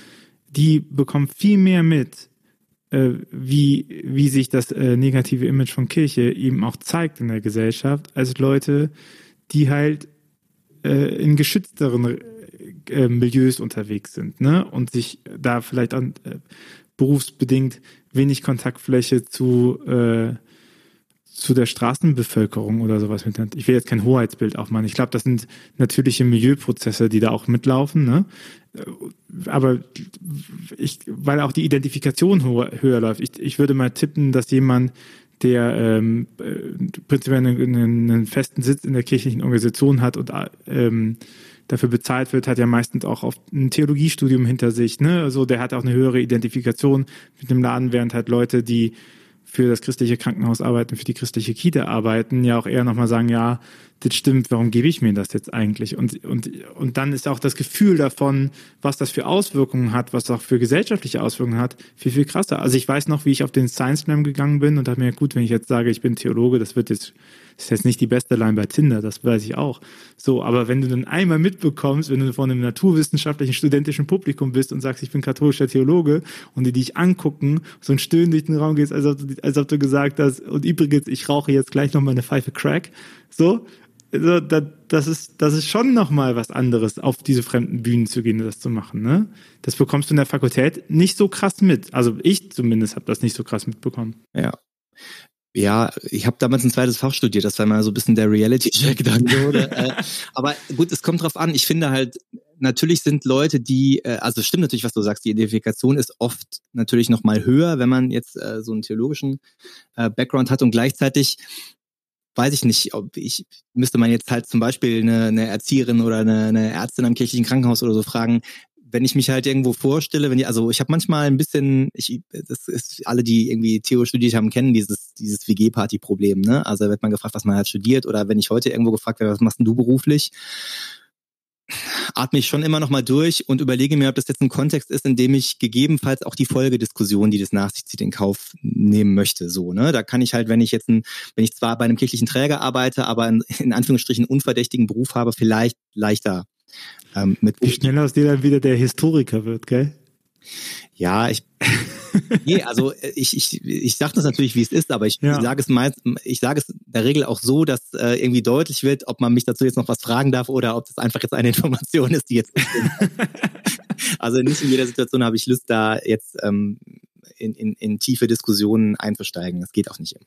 die bekommen viel mehr mit, äh, wie, wie sich das äh, negative Image von Kirche eben auch zeigt in der Gesellschaft, als Leute, die halt äh, in geschützteren äh, Milieus unterwegs sind, ne? Und sich da vielleicht an, äh, berufsbedingt wenig Kontaktfläche zu äh, zu der Straßenbevölkerung oder sowas mit. Ich will jetzt kein Hoheitsbild aufmachen. Ich glaube, das sind natürliche Milieuprozesse, die da auch mitlaufen. Ne? Aber ich, weil auch die Identifikation höher, läuft. Ich, ich würde mal tippen, dass jemand, der ähm, äh, prinzipiell einen, einen festen Sitz in der kirchlichen Organisation hat und ähm, dafür bezahlt wird, hat ja meistens auch oft ein Theologiestudium hinter sich. Ne? Also der hat auch eine höhere Identifikation mit dem Laden, während halt Leute, die für das christliche Krankenhaus arbeiten, für die christliche Kita arbeiten, ja auch eher nochmal sagen, ja, das stimmt, warum gebe ich mir das jetzt eigentlich? Und, und, und dann ist auch das Gefühl davon, was das für Auswirkungen hat, was auch für gesellschaftliche Auswirkungen hat, viel, viel krasser. Also ich weiß noch, wie ich auf den Science Slam gegangen bin und habe mir, gut, wenn ich jetzt sage, ich bin Theologe, das wird jetzt, ist jetzt nicht die beste Line bei Tinder, das weiß ich auch. So, aber wenn du dann einmal mitbekommst, wenn du von einem naturwissenschaftlichen studentischen Publikum bist und sagst, ich bin katholischer Theologe und die dich angucken, so ein Stöhnen durch den Raum gehst, als ob, du, als ob du gesagt hast, und übrigens, ich rauche jetzt gleich noch mal eine Pfeife Crack, so, also, das ist, das ist schon nochmal was anderes, auf diese fremden Bühnen zu gehen und das zu machen. Ne? Das bekommst du in der Fakultät nicht so krass mit. Also ich zumindest habe das nicht so krass mitbekommen. Ja. Ja, ich habe damals ein zweites Fach studiert, das war mal so ein bisschen der Reality-Check dann. Oder? Äh, aber gut, es kommt drauf an. Ich finde halt, natürlich sind Leute, die, äh, also stimmt natürlich, was du sagst, die Identifikation ist oft natürlich noch mal höher, wenn man jetzt äh, so einen theologischen Background hat und gleichzeitig weiß ich nicht, ob ich müsste man jetzt halt zum Beispiel eine, eine Erzieherin oder eine, eine Ärztin am kirchlichen Krankenhaus oder so fragen, wenn ich mich halt irgendwo vorstelle, wenn ich, also ich habe manchmal ein bisschen, ich, das ist alle, die irgendwie Theo studiert haben, kennen dieses, dieses WG-Party-Problem, ne? Also wird man gefragt, was man halt studiert, oder wenn ich heute irgendwo gefragt werde, was machst denn du beruflich? atme ich schon immer noch mal durch und überlege mir, ob das jetzt ein Kontext ist, in dem ich gegebenenfalls auch die Folgediskussion, die das nach sich zieht, in Kauf nehmen möchte. So, ne? Da kann ich halt, wenn ich jetzt ein, wenn ich zwar bei einem kirchlichen Träger arbeite, aber in, in Anführungsstrichen unverdächtigen Beruf habe, vielleicht leichter ähm, mit. Wie schnell aus dir dann wieder der Historiker wird, gell? Ja, ich nee, also äh, ich, ich, ich sage das natürlich, wie es ist, aber ich, ja. sage es meist, ich sage es in der Regel auch so, dass äh, irgendwie deutlich wird, ob man mich dazu jetzt noch was fragen darf oder ob das einfach jetzt eine Information ist, die jetzt. also nicht in jeder Situation habe ich Lust, da jetzt ähm, in, in, in tiefe Diskussionen einzusteigen. Das geht auch nicht immer.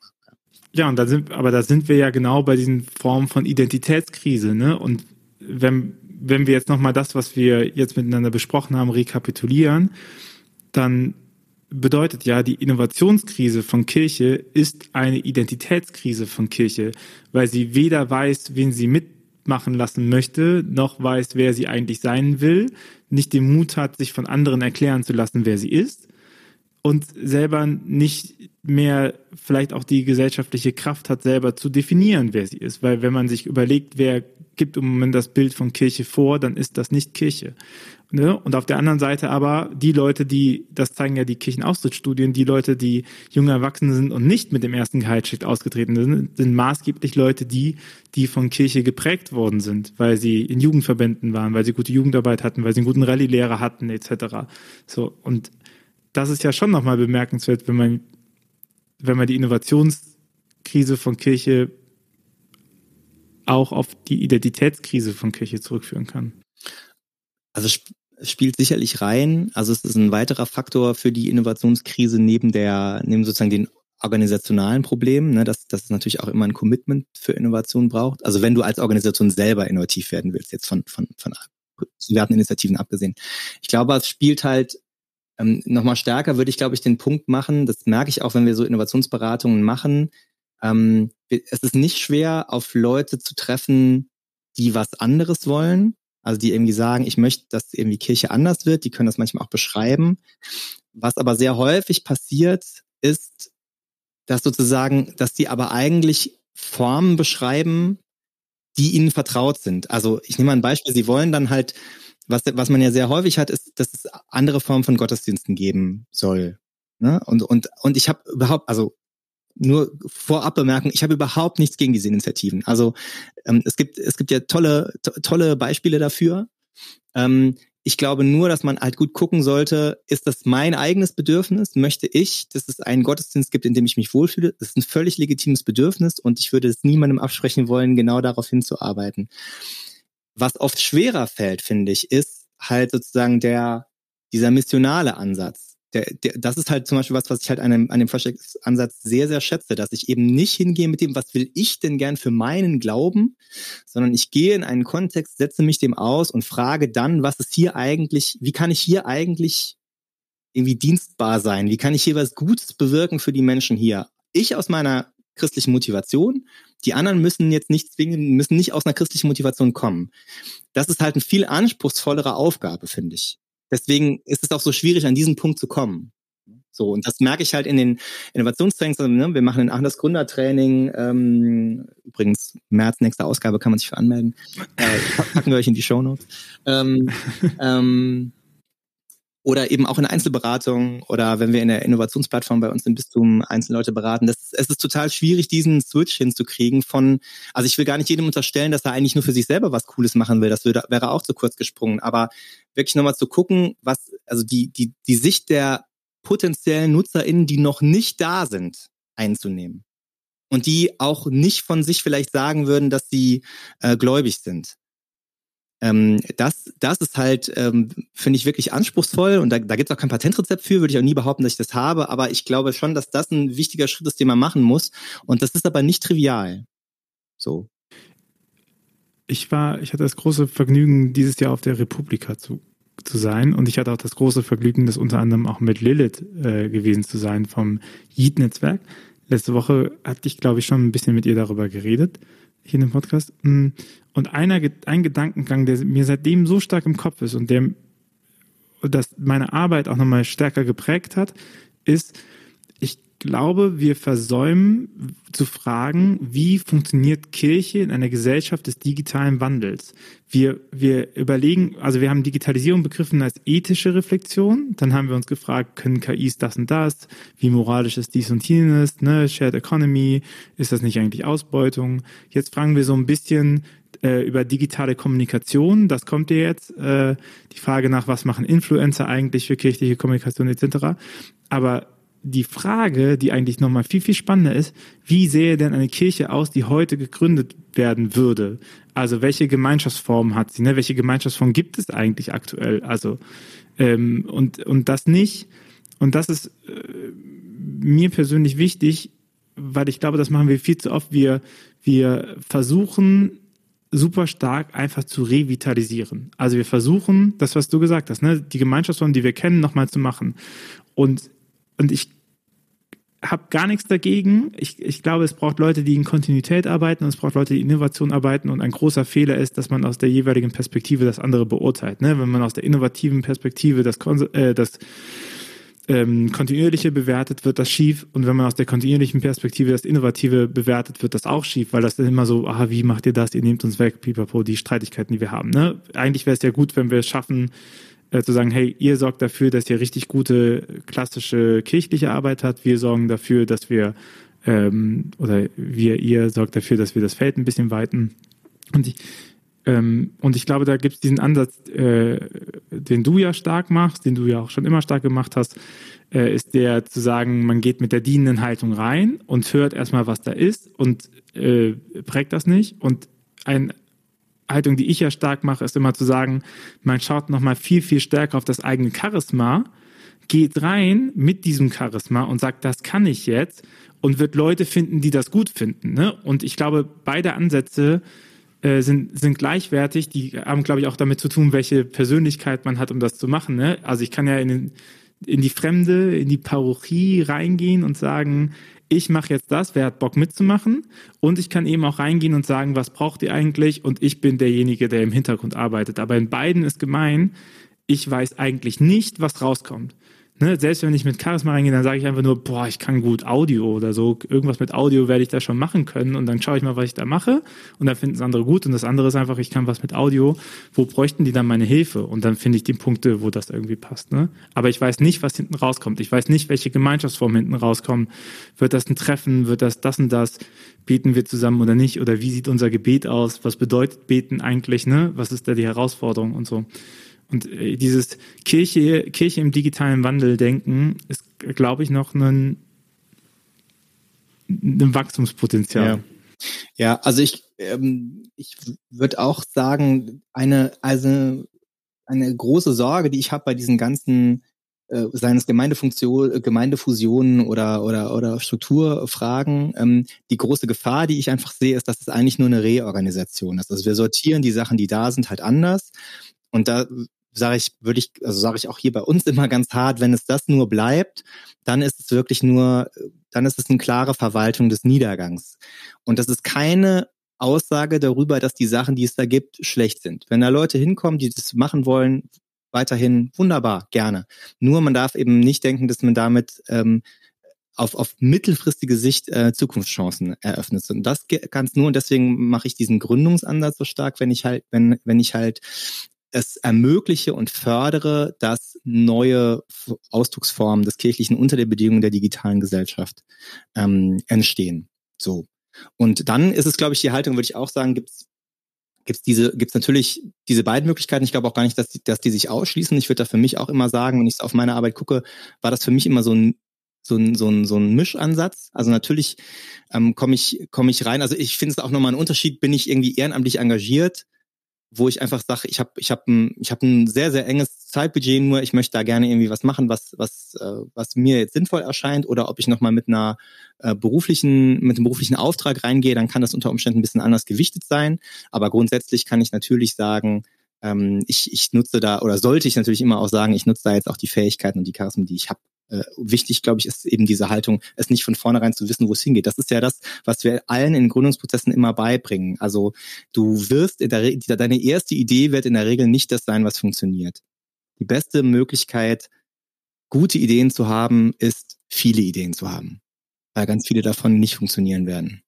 Ja, und da sind, aber da sind wir ja genau bei diesen Formen von Identitätskrise, ne? Und wenn, wenn wir jetzt nochmal das, was wir jetzt miteinander besprochen haben, rekapitulieren, dann bedeutet ja, die Innovationskrise von Kirche ist eine Identitätskrise von Kirche, weil sie weder weiß, wen sie mitmachen lassen möchte, noch weiß, wer sie eigentlich sein will, nicht den Mut hat, sich von anderen erklären zu lassen, wer sie ist und selber nicht mehr vielleicht auch die gesellschaftliche Kraft hat, selber zu definieren, wer sie ist. Weil wenn man sich überlegt, wer gibt im Moment das Bild von Kirche vor, dann ist das nicht Kirche. Ne? Und auf der anderen Seite aber die Leute, die, das zeigen ja die Kirchenaustrittsstudien, die Leute, die junge Erwachsene sind und nicht mit dem ersten Gehaltsschicht ausgetreten sind, sind maßgeblich Leute, die, die von Kirche geprägt worden sind, weil sie in Jugendverbänden waren, weil sie gute Jugendarbeit hatten, weil sie einen guten Rallye-Lehrer hatten, etc. So, und das ist ja schon nochmal bemerkenswert, wenn man, wenn man die Innovationskrise von Kirche auch auf die Identitätskrise von Kirche zurückführen kann. Also spielt sicherlich rein. Also es ist ein weiterer Faktor für die Innovationskrise neben der, neben sozusagen den organisationalen Problemen, ne, dass, dass es natürlich auch immer ein Commitment für Innovation braucht. Also wenn du als Organisation selber innovativ werden willst, jetzt von, von, von privaten Initiativen abgesehen. Ich glaube, es spielt halt ähm, nochmal stärker, würde ich, glaube ich, den Punkt machen, das merke ich auch, wenn wir so Innovationsberatungen machen. Ähm, es ist nicht schwer, auf Leute zu treffen, die was anderes wollen, also die irgendwie sagen, ich möchte, dass irgendwie Kirche anders wird, die können das manchmal auch beschreiben. Was aber sehr häufig passiert, ist, dass sozusagen, dass die aber eigentlich Formen beschreiben, die ihnen vertraut sind. Also ich nehme mal ein Beispiel, sie wollen dann halt, was, was man ja sehr häufig hat, ist, dass es andere Formen von Gottesdiensten geben soll. Ne? Und, und, und ich habe überhaupt, also nur vorab bemerken, ich habe überhaupt nichts gegen diese Initiativen. Also ähm, es gibt es gibt ja tolle to tolle Beispiele dafür. Ähm, ich glaube nur, dass man halt gut gucken sollte, ist das mein eigenes Bedürfnis? Möchte ich, dass es einen Gottesdienst gibt, in dem ich mich wohlfühle? Das ist ein völlig legitimes Bedürfnis und ich würde es niemandem absprechen wollen, genau darauf hinzuarbeiten. Was oft schwerer fällt, finde ich, ist halt sozusagen der, dieser missionale Ansatz der, der, das ist halt zum Beispiel was, was ich halt an dem, an dem Forschungsansatz sehr, sehr schätze, dass ich eben nicht hingehe mit dem, was will ich denn gern für meinen Glauben, sondern ich gehe in einen Kontext, setze mich dem aus und frage dann, was ist hier eigentlich, wie kann ich hier eigentlich irgendwie dienstbar sein? Wie kann ich hier was Gutes bewirken für die Menschen hier? Ich aus meiner christlichen Motivation, die anderen müssen jetzt nicht zwingen, müssen nicht aus einer christlichen Motivation kommen. Das ist halt eine viel anspruchsvollere Aufgabe, finde ich. Deswegen ist es auch so schwierig, an diesen Punkt zu kommen. So, und das merke ich halt in den Innovationstrainings. Also, ne? Wir machen ein anderes Gründertraining. Ähm, übrigens, März, nächste Ausgabe, kann man sich für anmelden. Äh, packen wir euch in die Show Notes. Ähm, ähm, oder eben auch in der Einzelberatung oder wenn wir in der Innovationsplattform bei uns im Bistum Einzelleute beraten. Das, es ist total schwierig, diesen Switch hinzukriegen von, also ich will gar nicht jedem unterstellen, dass er eigentlich nur für sich selber was Cooles machen will. Das würde, wäre auch zu kurz gesprungen. Aber wirklich nochmal zu gucken, was, also die, die, die Sicht der potenziellen NutzerInnen, die noch nicht da sind, einzunehmen. Und die auch nicht von sich vielleicht sagen würden, dass sie äh, gläubig sind. Ähm, das, das ist halt, ähm, finde ich, wirklich anspruchsvoll und da, da gibt es auch kein Patentrezept für, würde ich auch nie behaupten, dass ich das habe, aber ich glaube schon, dass das ein wichtiger Schritt ist, den man machen muss. Und das ist aber nicht trivial. So. Ich war, ich hatte das große Vergnügen, dieses Jahr auf der Republika zu, zu sein und ich hatte auch das große Vergnügen, das unter anderem auch mit Lilith äh, gewesen zu sein vom Yeet-Netzwerk. Letzte Woche hatte ich, glaube ich, schon ein bisschen mit ihr darüber geredet hier in dem Podcast. Mm, und einer, ein Gedankengang, der mir seitdem so stark im Kopf ist und der das meine Arbeit auch nochmal stärker geprägt hat, ist, glaube, wir versäumen zu fragen, wie funktioniert Kirche in einer Gesellschaft des digitalen Wandels. Wir, wir überlegen, also wir haben Digitalisierung begriffen als ethische Reflexion. Dann haben wir uns gefragt, können KIs das und das? Wie moralisch ist dies und jenes? Ne? Shared Economy? Ist das nicht eigentlich Ausbeutung? Jetzt fragen wir so ein bisschen, äh, über digitale Kommunikation, das kommt dir jetzt, äh, die Frage nach, was machen Influencer eigentlich für kirchliche Kommunikation etc. Aber die Frage, die eigentlich nochmal viel, viel spannender ist, wie sähe denn eine Kirche aus, die heute gegründet werden würde? Also welche Gemeinschaftsform hat sie? Ne? Welche Gemeinschaftsform gibt es eigentlich aktuell? Also ähm, und, und das nicht, und das ist äh, mir persönlich wichtig, weil ich glaube, das machen wir viel zu oft. Wir, wir versuchen super stark einfach zu revitalisieren. Also wir versuchen, das, was du gesagt hast, ne, die Gemeinschaftsform, die wir kennen, nochmal zu machen. Und, und ich habe gar nichts dagegen. Ich, ich glaube, es braucht Leute, die in Kontinuität arbeiten und es braucht Leute, die Innovation arbeiten. Und ein großer Fehler ist, dass man aus der jeweiligen Perspektive das andere beurteilt. Ne? Wenn man aus der innovativen Perspektive das, äh, das ähm, kontinuierliche bewertet, wird das schief. Und wenn man aus der kontinuierlichen Perspektive das Innovative bewertet, wird das auch schief, weil das dann immer so, ah, wie macht ihr das? Ihr nehmt uns weg, pipapo, die Streitigkeiten, die wir haben. Ne? Eigentlich wäre es ja gut, wenn wir es schaffen, äh, zu sagen, hey, ihr sorgt dafür, dass ihr richtig gute klassische kirchliche Arbeit habt. Wir sorgen dafür, dass wir ähm, oder wir, ihr sorgt dafür, dass wir das Feld ein bisschen weiten. Und ich, ähm, und ich glaube, da gibt es diesen Ansatz, äh, den du ja stark machst, den du ja auch schon immer stark gemacht hast, äh, ist der zu sagen, man geht mit der dienenden Haltung rein und hört erstmal, was da ist und äh, prägt das nicht. Und eine Haltung, die ich ja stark mache, ist immer zu sagen, man schaut nochmal viel, viel stärker auf das eigene Charisma, geht rein mit diesem Charisma und sagt, das kann ich jetzt und wird Leute finden, die das gut finden. Ne? Und ich glaube, beide Ansätze äh, sind, sind gleichwertig. Die haben, glaube ich, auch damit zu tun, welche Persönlichkeit man hat, um das zu machen. Ne? Also ich kann ja in, den, in die Fremde, in die Parochie reingehen und sagen, ich mache jetzt das, wer hat Bock mitzumachen? Und ich kann eben auch reingehen und sagen, was braucht ihr eigentlich? Und ich bin derjenige, der im Hintergrund arbeitet. Aber in beiden ist gemein, ich weiß eigentlich nicht, was rauskommt. Ne, selbst wenn ich mit Charisma reingehe, dann sage ich einfach nur, boah, ich kann gut Audio oder so. Irgendwas mit Audio werde ich da schon machen können. Und dann schaue ich mal, was ich da mache. Und dann finden es andere gut. Und das andere ist einfach, ich kann was mit Audio. Wo bräuchten die dann meine Hilfe? Und dann finde ich die Punkte, wo das irgendwie passt. Ne? Aber ich weiß nicht, was hinten rauskommt. Ich weiß nicht, welche Gemeinschaftsformen hinten rauskommen. Wird das ein Treffen? Wird das das und das? Beten wir zusammen oder nicht? Oder wie sieht unser Gebet aus? Was bedeutet Beten eigentlich? Ne? Was ist da die Herausforderung und so? Und äh, dieses Kirche, Kirche im digitalen Wandel denken ist, glaube ich, noch ein, ein Wachstumspotenzial. Ja. ja, also ich, ähm, ich würde auch sagen, eine, also eine große Sorge, die ich habe bei diesen ganzen äh, seien es Gemeindefunktion, Gemeindefusionen oder, oder, oder Strukturfragen. Ähm, die große Gefahr, die ich einfach sehe, ist, dass es eigentlich nur eine Reorganisation ist. Also wir sortieren die Sachen, die da sind, halt anders. Und da sage ich, würde ich, also sage ich auch hier bei uns immer ganz hart, wenn es das nur bleibt, dann ist es wirklich nur, dann ist es eine klare Verwaltung des Niedergangs. Und das ist keine Aussage darüber, dass die Sachen, die es da gibt, schlecht sind. Wenn da Leute hinkommen, die das machen wollen, weiterhin wunderbar, gerne. Nur man darf eben nicht denken, dass man damit ähm, auf, auf mittelfristige Sicht äh, Zukunftschancen eröffnet. Und das kann es nur, und deswegen mache ich diesen Gründungsansatz so stark, wenn ich halt, wenn, wenn ich halt es ermögliche und fördere, dass neue Ausdrucksformen des Kirchlichen unter der Bedingung der digitalen Gesellschaft ähm, entstehen. So. Und dann ist es, glaube ich, die Haltung, würde ich auch sagen, gibt's gibt's diese, gibt's natürlich diese beiden Möglichkeiten. Ich glaube auch gar nicht, dass die, dass die sich ausschließen. Ich würde da für mich auch immer sagen, wenn ich auf meine Arbeit gucke, war das für mich immer so ein so ein, so ein, so ein Mischansatz. Also natürlich ähm, komme ich, komme ich rein. Also ich finde es auch nochmal ein Unterschied, bin ich irgendwie ehrenamtlich engagiert wo ich einfach sage, ich habe ich hab ein, ich hab ein sehr, sehr enges Zeitbudget, nur ich möchte da gerne irgendwie was machen, was, was, äh, was mir jetzt sinnvoll erscheint, oder ob ich nochmal mit einer äh, beruflichen, mit einem beruflichen Auftrag reingehe, dann kann das unter Umständen ein bisschen anders gewichtet sein. Aber grundsätzlich kann ich natürlich sagen, ähm, ich, ich nutze da, oder sollte ich natürlich immer auch sagen, ich nutze da jetzt auch die Fähigkeiten und die Charismen, die ich habe, wichtig, glaube ich, ist eben diese Haltung, es nicht von vornherein zu wissen, wo es hingeht. Das ist ja das, was wir allen in Gründungsprozessen immer beibringen. Also du wirst in der Re deine erste Idee wird in der Regel nicht das sein, was funktioniert. Die beste Möglichkeit, gute Ideen zu haben, ist viele Ideen zu haben, weil ganz viele davon nicht funktionieren werden.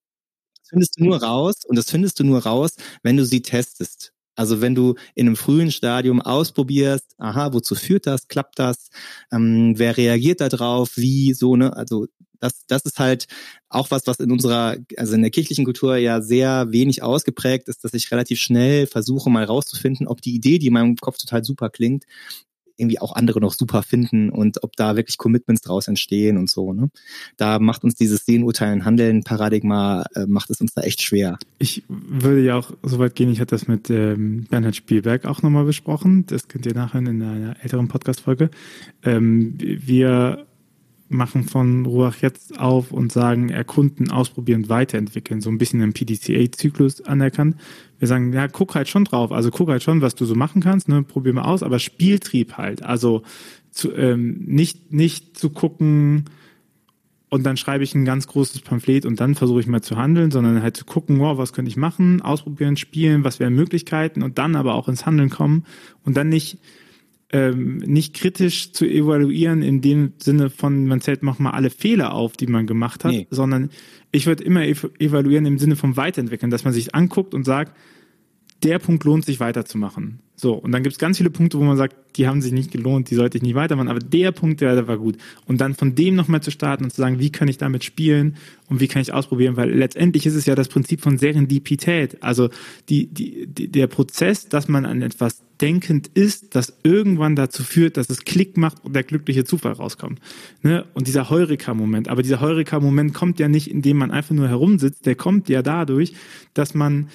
Das findest du nur raus und das findest du nur raus, wenn du sie testest. Also wenn du in einem frühen Stadium ausprobierst, aha, wozu führt das, klappt das, ähm, wer reagiert da drauf, wie, so, ne? Also das, das ist halt auch was, was in unserer, also in der kirchlichen Kultur ja sehr wenig ausgeprägt ist, dass ich relativ schnell versuche, mal rauszufinden, ob die Idee, die in meinem Kopf total super klingt, irgendwie auch andere noch super finden und ob da wirklich Commitments draus entstehen und so. Ne? Da macht uns dieses Sehen, Urteilen, Handeln Paradigma, äh, macht es uns da echt schwer. Ich würde ja auch so weit gehen, ich hatte das mit ähm, Bernhard Spielberg auch nochmal besprochen. Das könnt ihr nachher in einer älteren Podcast-Folge. Ähm, wir machen von Ruach jetzt auf und sagen, erkunden, ausprobieren, weiterentwickeln, so ein bisschen im PDCA-Zyklus anerkannt. Wir sagen, ja, guck halt schon drauf, also guck halt schon, was du so machen kannst, ne, probier mal aus, aber Spieltrieb halt, also zu, ähm, nicht, nicht zu gucken, und dann schreibe ich ein ganz großes Pamphlet und dann versuche ich mal zu handeln, sondern halt zu gucken, wow, was könnte ich machen, ausprobieren, spielen, was wären Möglichkeiten und dann aber auch ins Handeln kommen und dann nicht ähm, nicht kritisch zu evaluieren in dem Sinne von, man zählt mach mal alle Fehler auf, die man gemacht hat, nee. sondern ich würde immer ev evaluieren im Sinne vom Weiterentwickeln, dass man sich anguckt und sagt, der Punkt lohnt sich weiterzumachen. So, und dann gibt es ganz viele Punkte, wo man sagt, die haben sich nicht gelohnt, die sollte ich nicht weitermachen, aber der Punkt, der, der war gut. Und dann von dem nochmal zu starten und zu sagen, wie kann ich damit spielen und wie kann ich ausprobieren, weil letztendlich ist es ja das Prinzip von Serendipität. Also die, die, die, der Prozess, dass man an etwas denkend ist, das irgendwann dazu führt, dass es Klick macht und der glückliche Zufall rauskommt. Ne? Und dieser Heureka-Moment. Aber dieser Heureka-Moment kommt ja nicht, indem man einfach nur herumsitzt, der kommt ja dadurch, dass man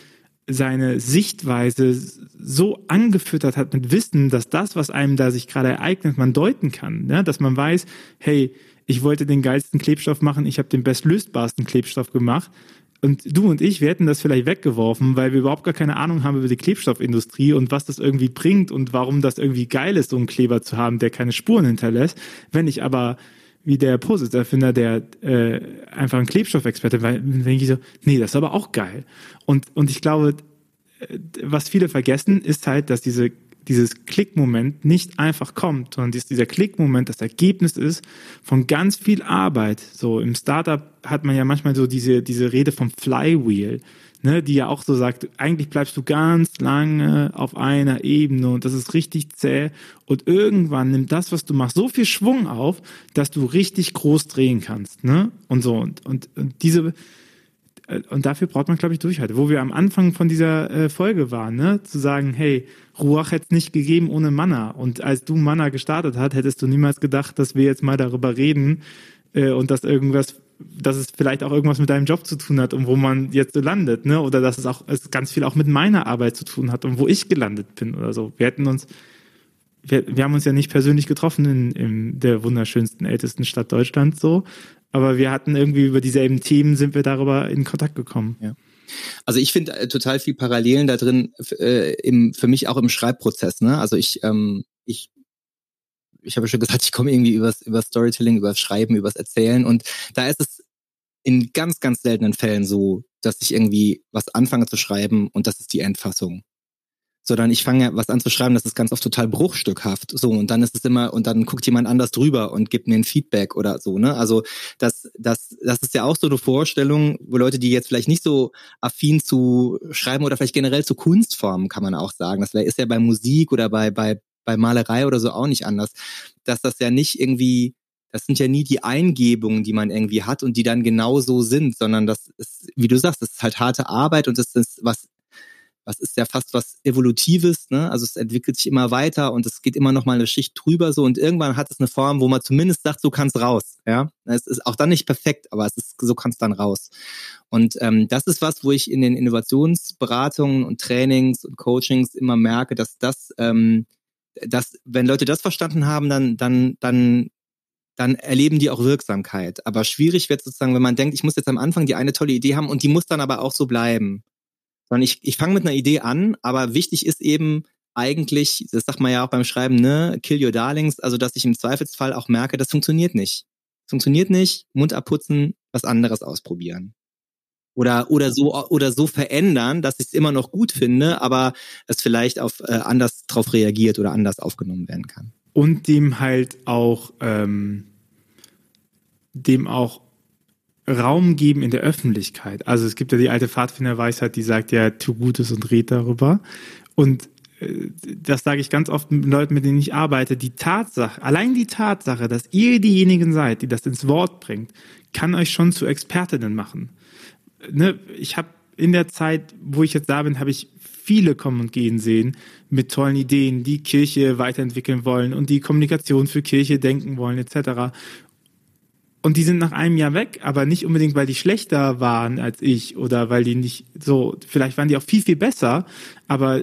seine Sichtweise so angefüttert hat mit Wissen, dass das, was einem da sich gerade ereignet, man deuten kann. Ne? Dass man weiß, hey, ich wollte den geilsten Klebstoff machen, ich habe den bestlösbarsten Klebstoff gemacht. Und du und ich, wir hätten das vielleicht weggeworfen, weil wir überhaupt gar keine Ahnung haben über die Klebstoffindustrie und was das irgendwie bringt und warum das irgendwie geil ist, so einen Kleber zu haben, der keine Spuren hinterlässt. Wenn ich aber wie der Posit-Erfinder, der äh, einfach ein Klebstoffexperte, dann denke ich so, nee, das ist aber auch geil. Und, und ich glaube, äh, was viele vergessen, ist halt, dass diese, dieses Klickmoment nicht einfach kommt, sondern dieser Klickmoment das Ergebnis ist von ganz viel Arbeit. So im Startup hat man ja manchmal so diese, diese Rede vom Flywheel ne, die ja auch so sagt, eigentlich bleibst du ganz lange auf einer Ebene und das ist richtig zäh und irgendwann nimmt das, was du machst, so viel Schwung auf, dass du richtig groß drehen kannst, ne? Und so und und, und diese und dafür braucht man, glaube ich, Durchhalte. Wo wir am Anfang von dieser äh, Folge waren, ne? zu sagen, hey, Ruach hätte es nicht gegeben ohne Manna. Und als du Manna gestartet hast, hättest du niemals gedacht, dass wir jetzt mal darüber reden äh, und dass irgendwas dass es vielleicht auch irgendwas mit deinem Job zu tun hat und wo man jetzt so landet, ne? Oder dass es auch es ganz viel auch mit meiner Arbeit zu tun hat und wo ich gelandet bin oder so. Wir hätten uns, wir, wir haben uns ja nicht persönlich getroffen in, in der wunderschönsten, ältesten Stadt Deutschlands so, aber wir hatten irgendwie über dieselben Themen sind wir darüber in Kontakt gekommen. Ja. Also ich finde äh, total viel Parallelen da drin, äh, im, für mich auch im Schreibprozess. Ne? Also ich, ähm, ich ich habe schon gesagt, ich komme irgendwie übers, übers Storytelling, übers Schreiben, übers Erzählen und da ist es in ganz, ganz seltenen Fällen so, dass ich irgendwie was anfange zu schreiben und das ist die Endfassung. Sondern ich fange was an zu schreiben, das ist ganz oft total bruchstückhaft. So, und dann ist es immer, und dann guckt jemand anders drüber und gibt mir ein Feedback oder so, ne? Also das, das, das ist ja auch so eine Vorstellung, wo Leute, die jetzt vielleicht nicht so affin zu schreiben oder vielleicht generell zu Kunstformen, kann man auch sagen. Das ist ja bei Musik oder bei, bei, bei Malerei oder so auch nicht anders, dass das ja nicht irgendwie das sind ja nie die Eingebungen, die man irgendwie hat und die dann genau so sind, sondern das ist, wie du sagst, das ist halt harte Arbeit und das ist was was ist ja fast was Evolutives, ne? Also es entwickelt sich immer weiter und es geht immer noch mal eine Schicht drüber so und irgendwann hat es eine Form, wo man zumindest sagt, so kannst raus, ja. Es ist auch dann nicht perfekt, aber es ist so kannst dann raus. Und ähm, das ist was, wo ich in den Innovationsberatungen und Trainings und Coachings immer merke, dass das, ähm, dass wenn Leute das verstanden haben, dann dann dann dann erleben die auch Wirksamkeit. Aber schwierig wird sozusagen, wenn man denkt, ich muss jetzt am Anfang die eine tolle Idee haben und die muss dann aber auch so bleiben sondern ich, ich fange mit einer Idee an, aber wichtig ist eben eigentlich, das sagt man ja auch beim Schreiben, ne, kill your darlings, also dass ich im Zweifelsfall auch merke, das funktioniert nicht. Funktioniert nicht, Mund abputzen, was anderes ausprobieren. Oder, oder so, oder so verändern, dass ich es immer noch gut finde, aber es vielleicht auf äh, anders drauf reagiert oder anders aufgenommen werden kann. Und dem halt auch, ähm, dem auch Raum geben in der Öffentlichkeit. Also es gibt ja die alte Pfadfinderweisheit, die sagt ja, tu Gutes und red darüber. Und äh, das sage ich ganz oft mit Leuten, mit denen ich arbeite, die Tatsache, allein die Tatsache, dass ihr diejenigen seid, die das ins Wort bringt, kann euch schon zu Expertinnen machen. Ne? Ich habe in der Zeit, wo ich jetzt da bin, habe ich viele kommen und gehen sehen mit tollen Ideen, die Kirche weiterentwickeln wollen und die Kommunikation für Kirche denken wollen etc. Und die sind nach einem Jahr weg, aber nicht unbedingt, weil die schlechter waren als ich oder weil die nicht so, vielleicht waren die auch viel, viel besser, aber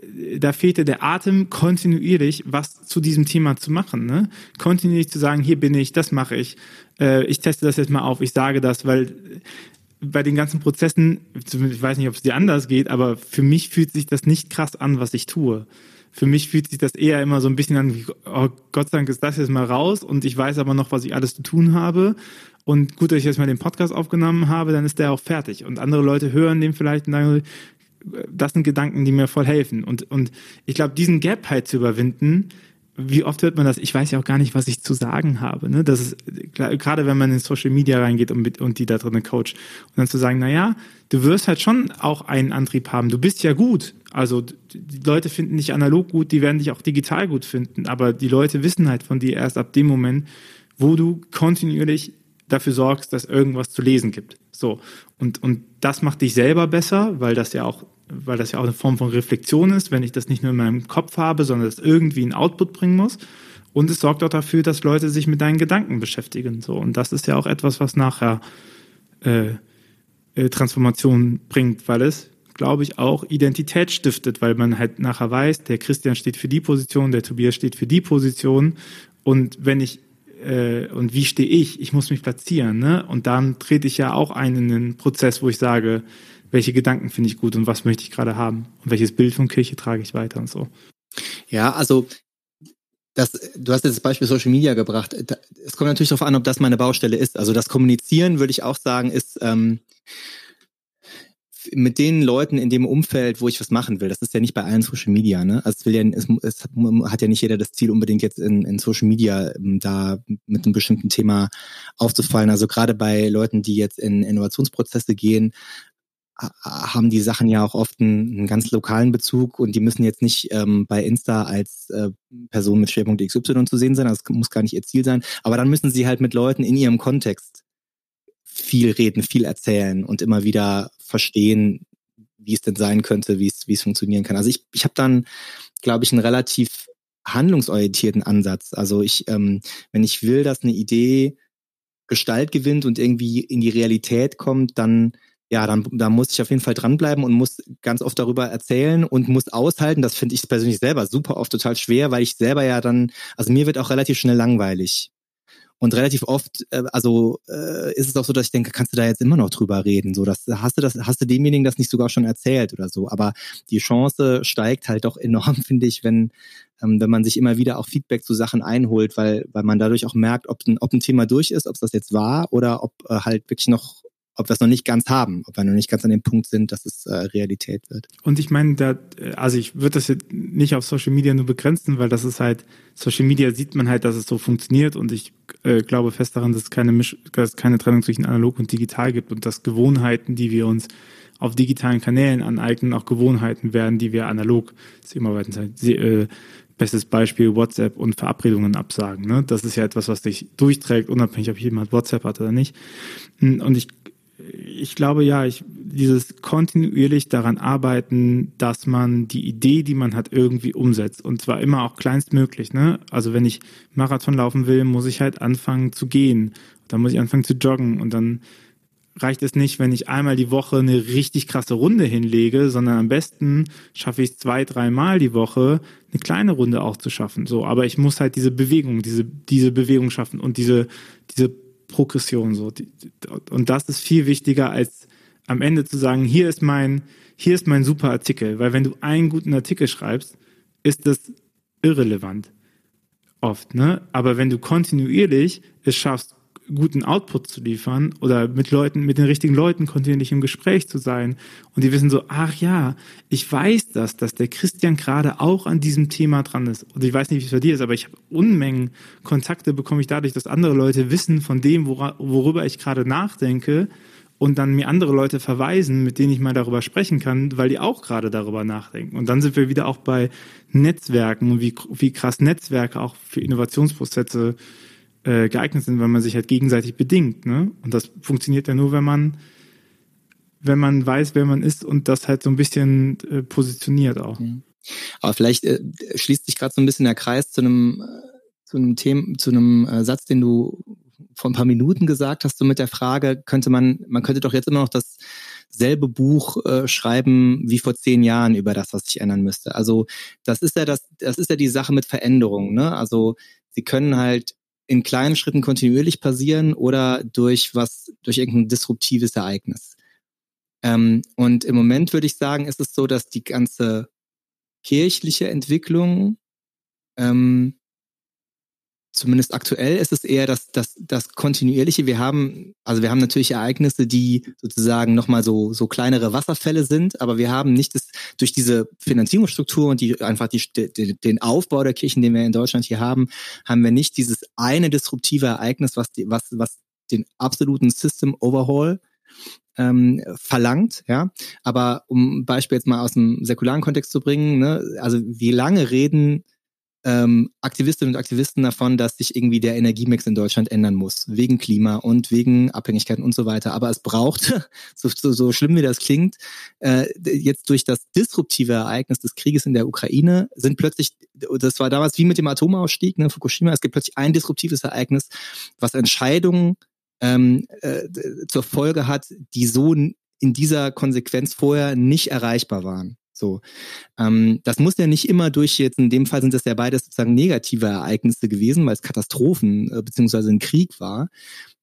äh, da fehlte der Atem kontinuierlich, was zu diesem Thema zu machen. Ne? Kontinuierlich zu sagen, hier bin ich, das mache ich, äh, ich teste das jetzt mal auf, ich sage das, weil bei den ganzen Prozessen, ich weiß nicht, ob es dir anders geht, aber für mich fühlt sich das nicht krass an, was ich tue für mich fühlt sich das eher immer so ein bisschen an, wie, oh, Gott sei Dank ist das jetzt mal raus und ich weiß aber noch, was ich alles zu tun habe. Und gut, dass ich jetzt mal den Podcast aufgenommen habe, dann ist der auch fertig. Und andere Leute hören den vielleicht und sagen, das sind Gedanken, die mir voll helfen. Und, und ich glaube, diesen Gap halt zu überwinden, wie oft hört man das? Ich weiß ja auch gar nicht, was ich zu sagen habe. Ne? Das ist gerade, wenn man in Social Media reingeht und, und die da drinnen coacht und dann zu sagen, na ja, du wirst halt schon auch einen Antrieb haben. Du bist ja gut. Also die Leute finden dich analog gut, die werden dich auch digital gut finden. Aber die Leute wissen halt von dir erst ab dem Moment, wo du kontinuierlich dafür sorgst, dass irgendwas zu lesen gibt. So und und das macht dich selber besser, weil das ja auch weil das ja auch eine Form von Reflexion ist, wenn ich das nicht nur in meinem Kopf habe, sondern es irgendwie einen Output bringen muss. Und es sorgt auch dafür, dass Leute sich mit deinen Gedanken beschäftigen. So. Und das ist ja auch etwas, was nachher äh, äh, Transformation bringt, weil es, glaube ich, auch Identität stiftet, weil man halt nachher weiß, der Christian steht für die Position, der Tobias steht für die Position. Und wenn ich äh, und wie stehe ich? Ich muss mich platzieren, ne? Und dann trete ich ja auch ein in den Prozess, wo ich sage, welche Gedanken finde ich gut und was möchte ich gerade haben und welches Bild von Kirche trage ich weiter und so. Ja, also das, du hast jetzt das Beispiel Social Media gebracht. Es kommt natürlich darauf an, ob das meine Baustelle ist. Also das Kommunizieren, würde ich auch sagen, ist ähm, mit den Leuten in dem Umfeld, wo ich was machen will. Das ist ja nicht bei allen Social Media. Ne? Also es, will ja, es, es hat ja nicht jeder das Ziel, unbedingt jetzt in, in Social Media ähm, da mit einem bestimmten Thema aufzufallen. Also gerade bei Leuten, die jetzt in Innovationsprozesse gehen, haben die Sachen ja auch oft einen, einen, ganz lokalen Bezug und die müssen jetzt nicht ähm, bei Insta als äh, Person mit Schwerpunkt XY zu sehen sein, das muss gar nicht ihr Ziel sein, aber dann müssen sie halt mit Leuten in ihrem Kontext viel reden, viel erzählen und immer wieder verstehen, wie es denn sein könnte, wie es, wie es funktionieren kann. Also ich, ich habe dann, glaube ich, einen relativ handlungsorientierten Ansatz. Also ich, ähm, wenn ich will, dass eine Idee Gestalt gewinnt und irgendwie in die Realität kommt, dann ja, dann, dann muss ich auf jeden Fall dranbleiben und muss ganz oft darüber erzählen und muss aushalten. Das finde ich persönlich selber super oft total schwer, weil ich selber ja dann, also mir wird auch relativ schnell langweilig. Und relativ oft, äh, also äh, ist es auch so, dass ich denke, kannst du da jetzt immer noch drüber reden? So, das hast du das, hast du demjenigen das nicht sogar schon erzählt oder so. Aber die Chance steigt halt doch enorm, finde ich, wenn ähm, wenn man sich immer wieder auch Feedback zu Sachen einholt, weil weil man dadurch auch merkt, ob ein, ob ein Thema durch ist, ob es das jetzt war oder ob äh, halt wirklich noch ob wir es noch nicht ganz haben, ob wir noch nicht ganz an dem Punkt sind, dass es äh, Realität wird. Und ich meine, da, also ich würde das jetzt nicht auf Social Media nur begrenzen, weil das ist halt, Social Media sieht man halt, dass es so funktioniert und ich äh, glaube fest daran, dass es keine, Misch dass keine Trennung zwischen analog und digital gibt und dass Gewohnheiten, die wir uns auf digitalen Kanälen aneignen, auch Gewohnheiten werden, die wir analog, ist immer weiter, äh, bestes Beispiel WhatsApp und Verabredungen absagen. Ne? Das ist ja etwas, was dich durchträgt, unabhängig, ob jemand WhatsApp hat oder nicht. Und ich ich glaube ja, ich, dieses kontinuierlich daran arbeiten, dass man die Idee, die man hat, irgendwie umsetzt. Und zwar immer auch kleinstmöglich. Ne? Also wenn ich Marathon laufen will, muss ich halt anfangen zu gehen. Dann muss ich anfangen zu joggen. Und dann reicht es nicht, wenn ich einmal die Woche eine richtig krasse Runde hinlege, sondern am besten schaffe ich es zwei, dreimal die Woche, eine kleine Runde auch zu schaffen. So, aber ich muss halt diese Bewegung, diese, diese Bewegung schaffen und diese, diese Progression so. Und das ist viel wichtiger als am Ende zu sagen, hier ist mein, hier ist mein super Artikel. Weil wenn du einen guten Artikel schreibst, ist das irrelevant. Oft, ne? Aber wenn du kontinuierlich es schaffst, guten Output zu liefern oder mit Leuten, mit den richtigen Leuten kontinuierlich im Gespräch zu sein und die wissen so, ach ja, ich weiß das, dass der Christian gerade auch an diesem Thema dran ist. Und ich weiß nicht, wie es bei dir ist, aber ich habe Unmengen Kontakte bekomme ich dadurch, dass andere Leute wissen von dem, worüber ich gerade nachdenke und dann mir andere Leute verweisen, mit denen ich mal darüber sprechen kann, weil die auch gerade darüber nachdenken. Und dann sind wir wieder auch bei Netzwerken und wie, wie krass Netzwerke auch für Innovationsprozesse äh, geeignet sind, weil man sich halt gegenseitig bedingt. Ne? Und das funktioniert ja nur, wenn man wenn man weiß, wer man ist und das halt so ein bisschen äh, positioniert auch. Aber vielleicht äh, schließt sich gerade so ein bisschen der Kreis zu einem zu einem Thema, zu einem äh, Satz, den du vor ein paar Minuten gesagt hast, so mit der Frage, könnte man, man könnte doch jetzt immer noch dasselbe Buch äh, schreiben wie vor zehn Jahren über das, was sich ändern müsste. Also das ist ja das, das ist ja die Sache mit Veränderungen. Ne? Also sie können halt in kleinen Schritten kontinuierlich passieren oder durch was, durch irgendein disruptives Ereignis. Ähm, und im Moment würde ich sagen, ist es so, dass die ganze kirchliche Entwicklung ähm, zumindest aktuell ist es eher das, das, das kontinuierliche. Wir haben, also wir haben natürlich Ereignisse, die sozusagen nochmal so, so kleinere Wasserfälle sind, aber wir haben nicht das, durch diese Finanzierungsstruktur und die einfach die, die, den Aufbau der Kirchen, den wir in Deutschland hier haben, haben wir nicht dieses eine disruptive Ereignis, was, die, was, was den absoluten System Overhaul ähm, verlangt, ja. Aber um ein Beispiel jetzt mal aus dem säkularen Kontext zu bringen, ne, also wie lange reden ähm, Aktivistinnen und Aktivisten davon, dass sich irgendwie der Energiemix in Deutschland ändern muss, wegen Klima und wegen Abhängigkeiten und so weiter. Aber es braucht, so, so, so schlimm wie das klingt, äh, jetzt durch das disruptive Ereignis des Krieges in der Ukraine sind plötzlich, das war damals wie mit dem Atomausstieg, ne, Fukushima, es gibt plötzlich ein disruptives Ereignis, was Entscheidungen ähm, äh, zur Folge hat, die so in dieser Konsequenz vorher nicht erreichbar waren. So, ähm, das muss ja nicht immer durch jetzt, in dem Fall sind das ja beides sozusagen negative Ereignisse gewesen, weil es Katastrophen äh, beziehungsweise ein Krieg war.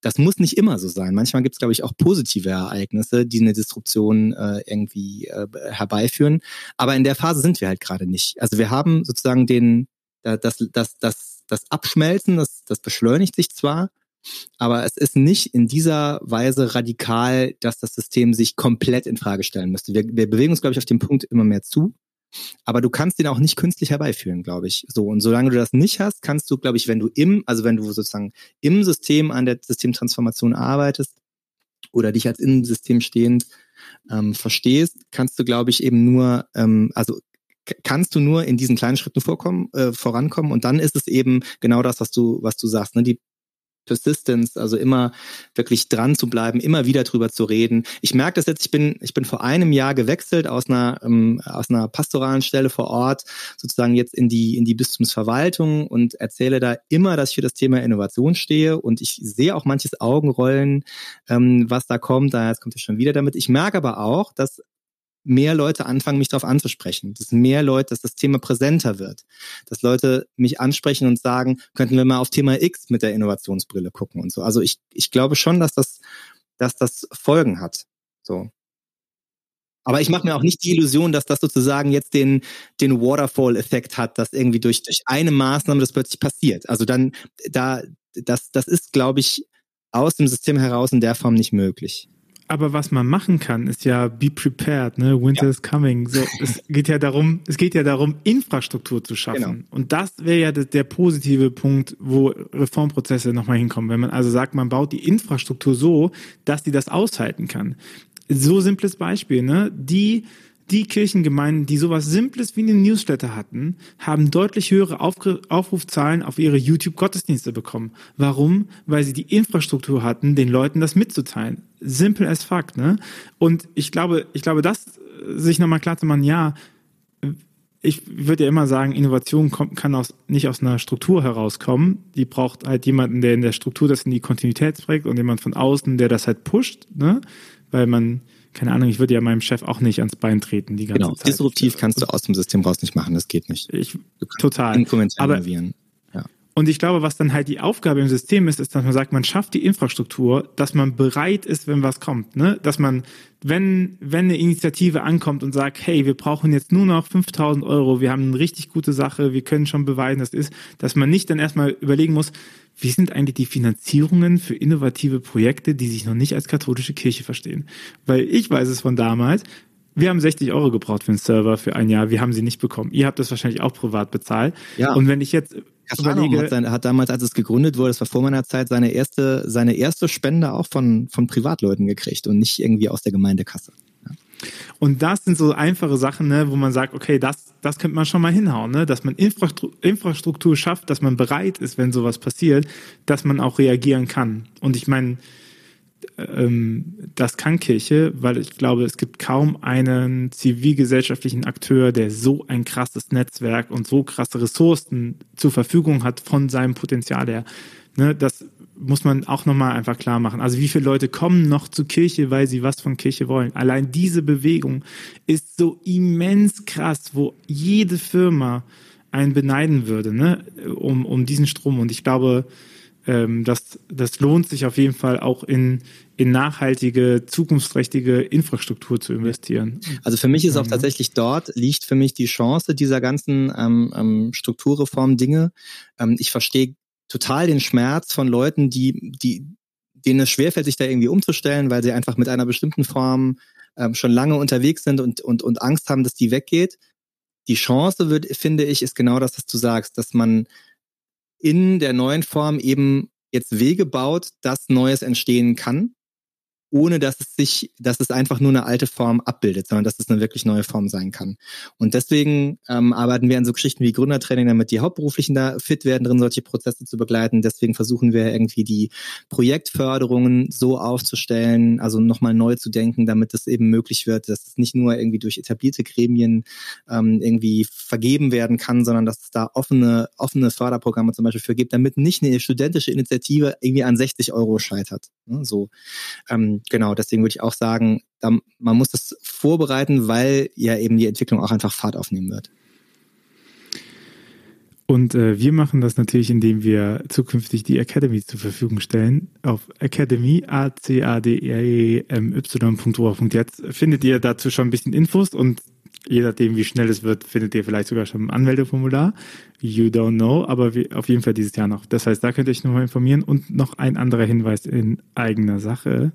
Das muss nicht immer so sein. Manchmal gibt es, glaube ich, auch positive Ereignisse, die eine Disruption äh, irgendwie äh, herbeiführen. Aber in der Phase sind wir halt gerade nicht. Also wir haben sozusagen den, das, das, das, das Abschmelzen, das, das beschleunigt sich zwar, aber es ist nicht in dieser Weise radikal, dass das System sich komplett in Frage stellen müsste. Wir, wir bewegen uns, glaube ich, auf den Punkt immer mehr zu. Aber du kannst den auch nicht künstlich herbeiführen, glaube ich. So. Und solange du das nicht hast, kannst du, glaube ich, wenn du im, also wenn du sozusagen im System an der Systemtransformation arbeitest oder dich als im System stehend ähm, verstehst, kannst du, glaube ich, eben nur, ähm, also kannst du nur in diesen kleinen Schritten vorkommen, äh, vorankommen und dann ist es eben genau das, was du, was du sagst, ne? Die Persistence, also immer wirklich dran zu bleiben, immer wieder drüber zu reden. Ich merke das jetzt, ich bin, ich bin vor einem Jahr gewechselt aus einer, ähm, aus einer pastoralen Stelle vor Ort, sozusagen jetzt in die, in die Bistumsverwaltung und erzähle da immer, dass ich für das Thema Innovation stehe und ich sehe auch manches Augenrollen, ähm, was da kommt, da jetzt kommt es schon wieder damit. Ich merke aber auch, dass mehr Leute anfangen, mich darauf anzusprechen, dass mehr Leute, dass das Thema präsenter wird, dass Leute mich ansprechen und sagen, könnten wir mal auf Thema X mit der Innovationsbrille gucken und so. Also ich, ich glaube schon, dass das, dass das Folgen hat. So. Aber ich mache mir auch nicht die Illusion, dass das sozusagen jetzt den, den Waterfall-Effekt hat, dass irgendwie durch, durch eine Maßnahme das plötzlich passiert. Also dann, da, das, das ist, glaube ich, aus dem System heraus in der Form nicht möglich. Aber was man machen kann, ist ja be prepared, ne? Winter ja. is coming. So, es geht ja darum, es geht ja darum, Infrastruktur zu schaffen. Genau. Und das wäre ja der, der, positive Punkt, wo Reformprozesse nochmal hinkommen. Wenn man also sagt, man baut die Infrastruktur so, dass die das aushalten kann. So simples Beispiel, ne? Die die Kirchengemeinden, die sowas Simples wie eine Newsletter hatten, haben deutlich höhere Aufrufzahlen auf ihre YouTube-Gottesdienste bekommen. Warum? Weil sie die Infrastruktur hatten, den Leuten das mitzuteilen. Simple as fuck, ne? Und ich glaube, ich glaube, das sich nochmal klar zu machen, ja, ich würde ja immer sagen, Innovation kommt, kann aus, nicht aus einer Struktur herauskommen. Die braucht halt jemanden, der in der Struktur das in die Kontinuität bringt und jemand von außen, der das halt pusht, ne? Weil man, keine Ahnung, ich würde ja meinem Chef auch nicht ans Bein treten die ganze genau. Zeit. Genau, disruptiv kannst du aus dem System raus nicht machen, das geht nicht. Ich, total. Aber, ja. Und ich glaube, was dann halt die Aufgabe im System ist, ist, dass man sagt, man schafft die Infrastruktur, dass man bereit ist, wenn was kommt, ne? Dass man, wenn, wenn eine Initiative ankommt und sagt, hey, wir brauchen jetzt nur noch 5000 Euro, wir haben eine richtig gute Sache, wir können schon beweisen, das ist, dass man nicht dann erstmal überlegen muss, wie sind eigentlich die Finanzierungen für innovative Projekte, die sich noch nicht als katholische Kirche verstehen? Weil ich weiß es von damals, wir haben 60 Euro gebraucht für einen Server für ein Jahr, wir haben sie nicht bekommen. Ihr habt das wahrscheinlich auch privat bezahlt. Ja. Und wenn ich jetzt überlege, hat, seine, hat damals, als es gegründet wurde, das war vor meiner Zeit, seine erste, seine erste Spende auch von, von Privatleuten gekriegt und nicht irgendwie aus der Gemeindekasse. Und das sind so einfache Sachen, ne, wo man sagt, okay, das, das könnte man schon mal hinhauen, ne? dass man Infrastruktur, schafft, dass man bereit ist, wenn sowas passiert, dass man auch reagieren kann. Und ich meine, das kann Kirche, weil ich glaube, es gibt kaum einen zivilgesellschaftlichen Akteur, der so ein krasses Netzwerk und so krasse Ressourcen zur Verfügung hat von seinem Potenzial her. Ne, das muss man auch nochmal einfach klar machen. Also wie viele Leute kommen noch zur Kirche, weil sie was von Kirche wollen? Allein diese Bewegung ist so immens krass, wo jede Firma einen beneiden würde, ne? um, um diesen Strom. Und ich glaube, ähm, das, das lohnt sich auf jeden Fall auch in, in nachhaltige, zukunftsträchtige Infrastruktur zu investieren. Also für mich ist auch mhm. tatsächlich dort liegt für mich die Chance dieser ganzen ähm, ähm, Strukturreform-Dinge. Ähm, ich verstehe total den Schmerz von Leuten, die, die, denen es schwerfällt, sich da irgendwie umzustellen, weil sie einfach mit einer bestimmten Form ähm, schon lange unterwegs sind und, und, und Angst haben, dass die weggeht. Die Chance wird, finde ich, ist genau das, was du sagst, dass man in der neuen Form eben jetzt Wege baut, dass Neues entstehen kann ohne dass es sich, dass es einfach nur eine alte Form abbildet, sondern dass es eine wirklich neue Form sein kann. Und deswegen ähm, arbeiten wir an so Geschichten wie Gründertraining, damit die Hauptberuflichen da fit werden, drin solche Prozesse zu begleiten. Deswegen versuchen wir irgendwie die Projektförderungen so aufzustellen, also nochmal neu zu denken, damit es eben möglich wird, dass es nicht nur irgendwie durch etablierte Gremien ähm, irgendwie vergeben werden kann, sondern dass es da offene, offene Förderprogramme zum Beispiel für gibt, damit nicht eine studentische Initiative irgendwie an 60 Euro scheitert. Ne? So ähm, genau, deswegen würde ich auch sagen, da, man muss das vorbereiten, weil ja eben die Entwicklung auch einfach Fahrt aufnehmen wird. Und äh, wir machen das natürlich, indem wir zukünftig die Academy zur Verfügung stellen. Auf Academy, a c a d e m y.org.jetzt findet ihr dazu schon ein bisschen Infos und je nachdem, wie schnell es wird, findet ihr vielleicht sogar schon ein Anmeldeformular. You don't know, aber auf jeden Fall dieses Jahr noch. Das heißt, da könnt ihr euch nochmal informieren. Und noch ein anderer Hinweis in eigener Sache.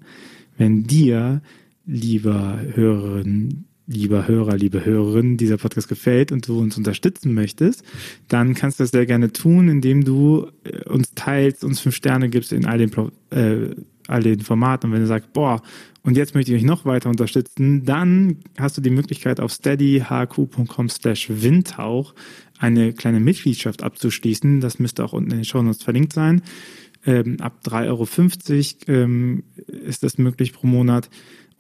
Wenn dir, lieber Hörerin, lieber Hörer, liebe Hörerin, dieser Podcast gefällt und du uns unterstützen möchtest, dann kannst du das sehr gerne tun, indem du äh, uns teilst, uns fünf Sterne gibst in all den, äh, all den Formaten. Und wenn du sagst, boah, und jetzt möchte ich euch noch weiter unterstützen, dann hast du die Möglichkeit auf steadyhq.com slash windhauch eine kleine Mitgliedschaft abzuschließen. Das müsste auch unten in den Show Notes verlinkt sein. Ähm, ab 3,50 Euro ähm, ist das möglich pro Monat.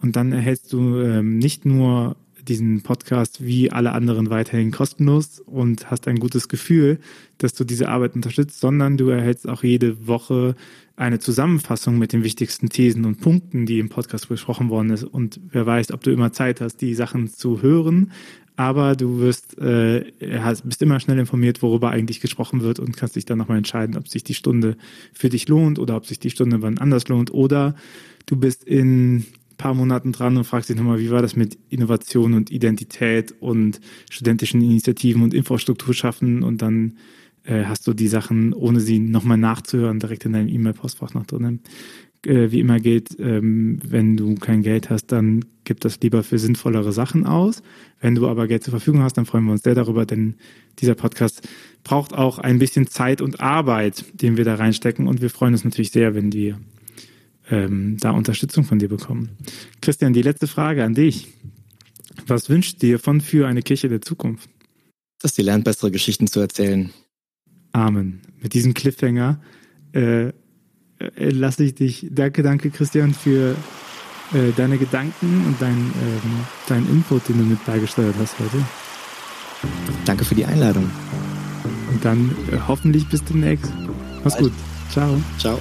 Und dann erhältst du ähm, nicht nur diesen Podcast wie alle anderen weiterhin kostenlos und hast ein gutes Gefühl, dass du diese Arbeit unterstützt, sondern du erhältst auch jede Woche eine Zusammenfassung mit den wichtigsten Thesen und Punkten, die im Podcast besprochen worden ist. Und wer weiß, ob du immer Zeit hast, die Sachen zu hören, aber du wirst, äh, hast, bist immer schnell informiert, worüber eigentlich gesprochen wird und kannst dich dann nochmal entscheiden, ob sich die Stunde für dich lohnt oder ob sich die Stunde wann anders lohnt. Oder du bist in paar Monaten dran und fragst dich nochmal, wie war das mit Innovation und Identität und studentischen Initiativen und Infrastruktur schaffen und dann äh, hast du die Sachen, ohne sie nochmal nachzuhören, direkt in deinem E-Mail-Postfach noch drinnen. äh, wie immer gilt, ähm, wenn du kein Geld hast, dann gib das lieber für sinnvollere Sachen aus. Wenn du aber Geld zur Verfügung hast, dann freuen wir uns sehr darüber, denn dieser Podcast braucht auch ein bisschen Zeit und Arbeit, den wir da reinstecken. Und wir freuen uns natürlich sehr, wenn wir ähm, da Unterstützung von dir bekommen. Christian, die letzte Frage an dich. Was wünscht dir von für eine Kirche der Zukunft? Dass sie lernt, bessere Geschichten zu erzählen. Amen. Mit diesem Cliffhanger äh, äh, lasse ich dich. Danke, danke, Christian, für äh, deine Gedanken und dein, ähm, deinen Input, den du mit beigesteuert hast heute. Danke für die Einladung. Und dann äh, hoffentlich bis demnächst. Mach's gut. Ciao. Ciao.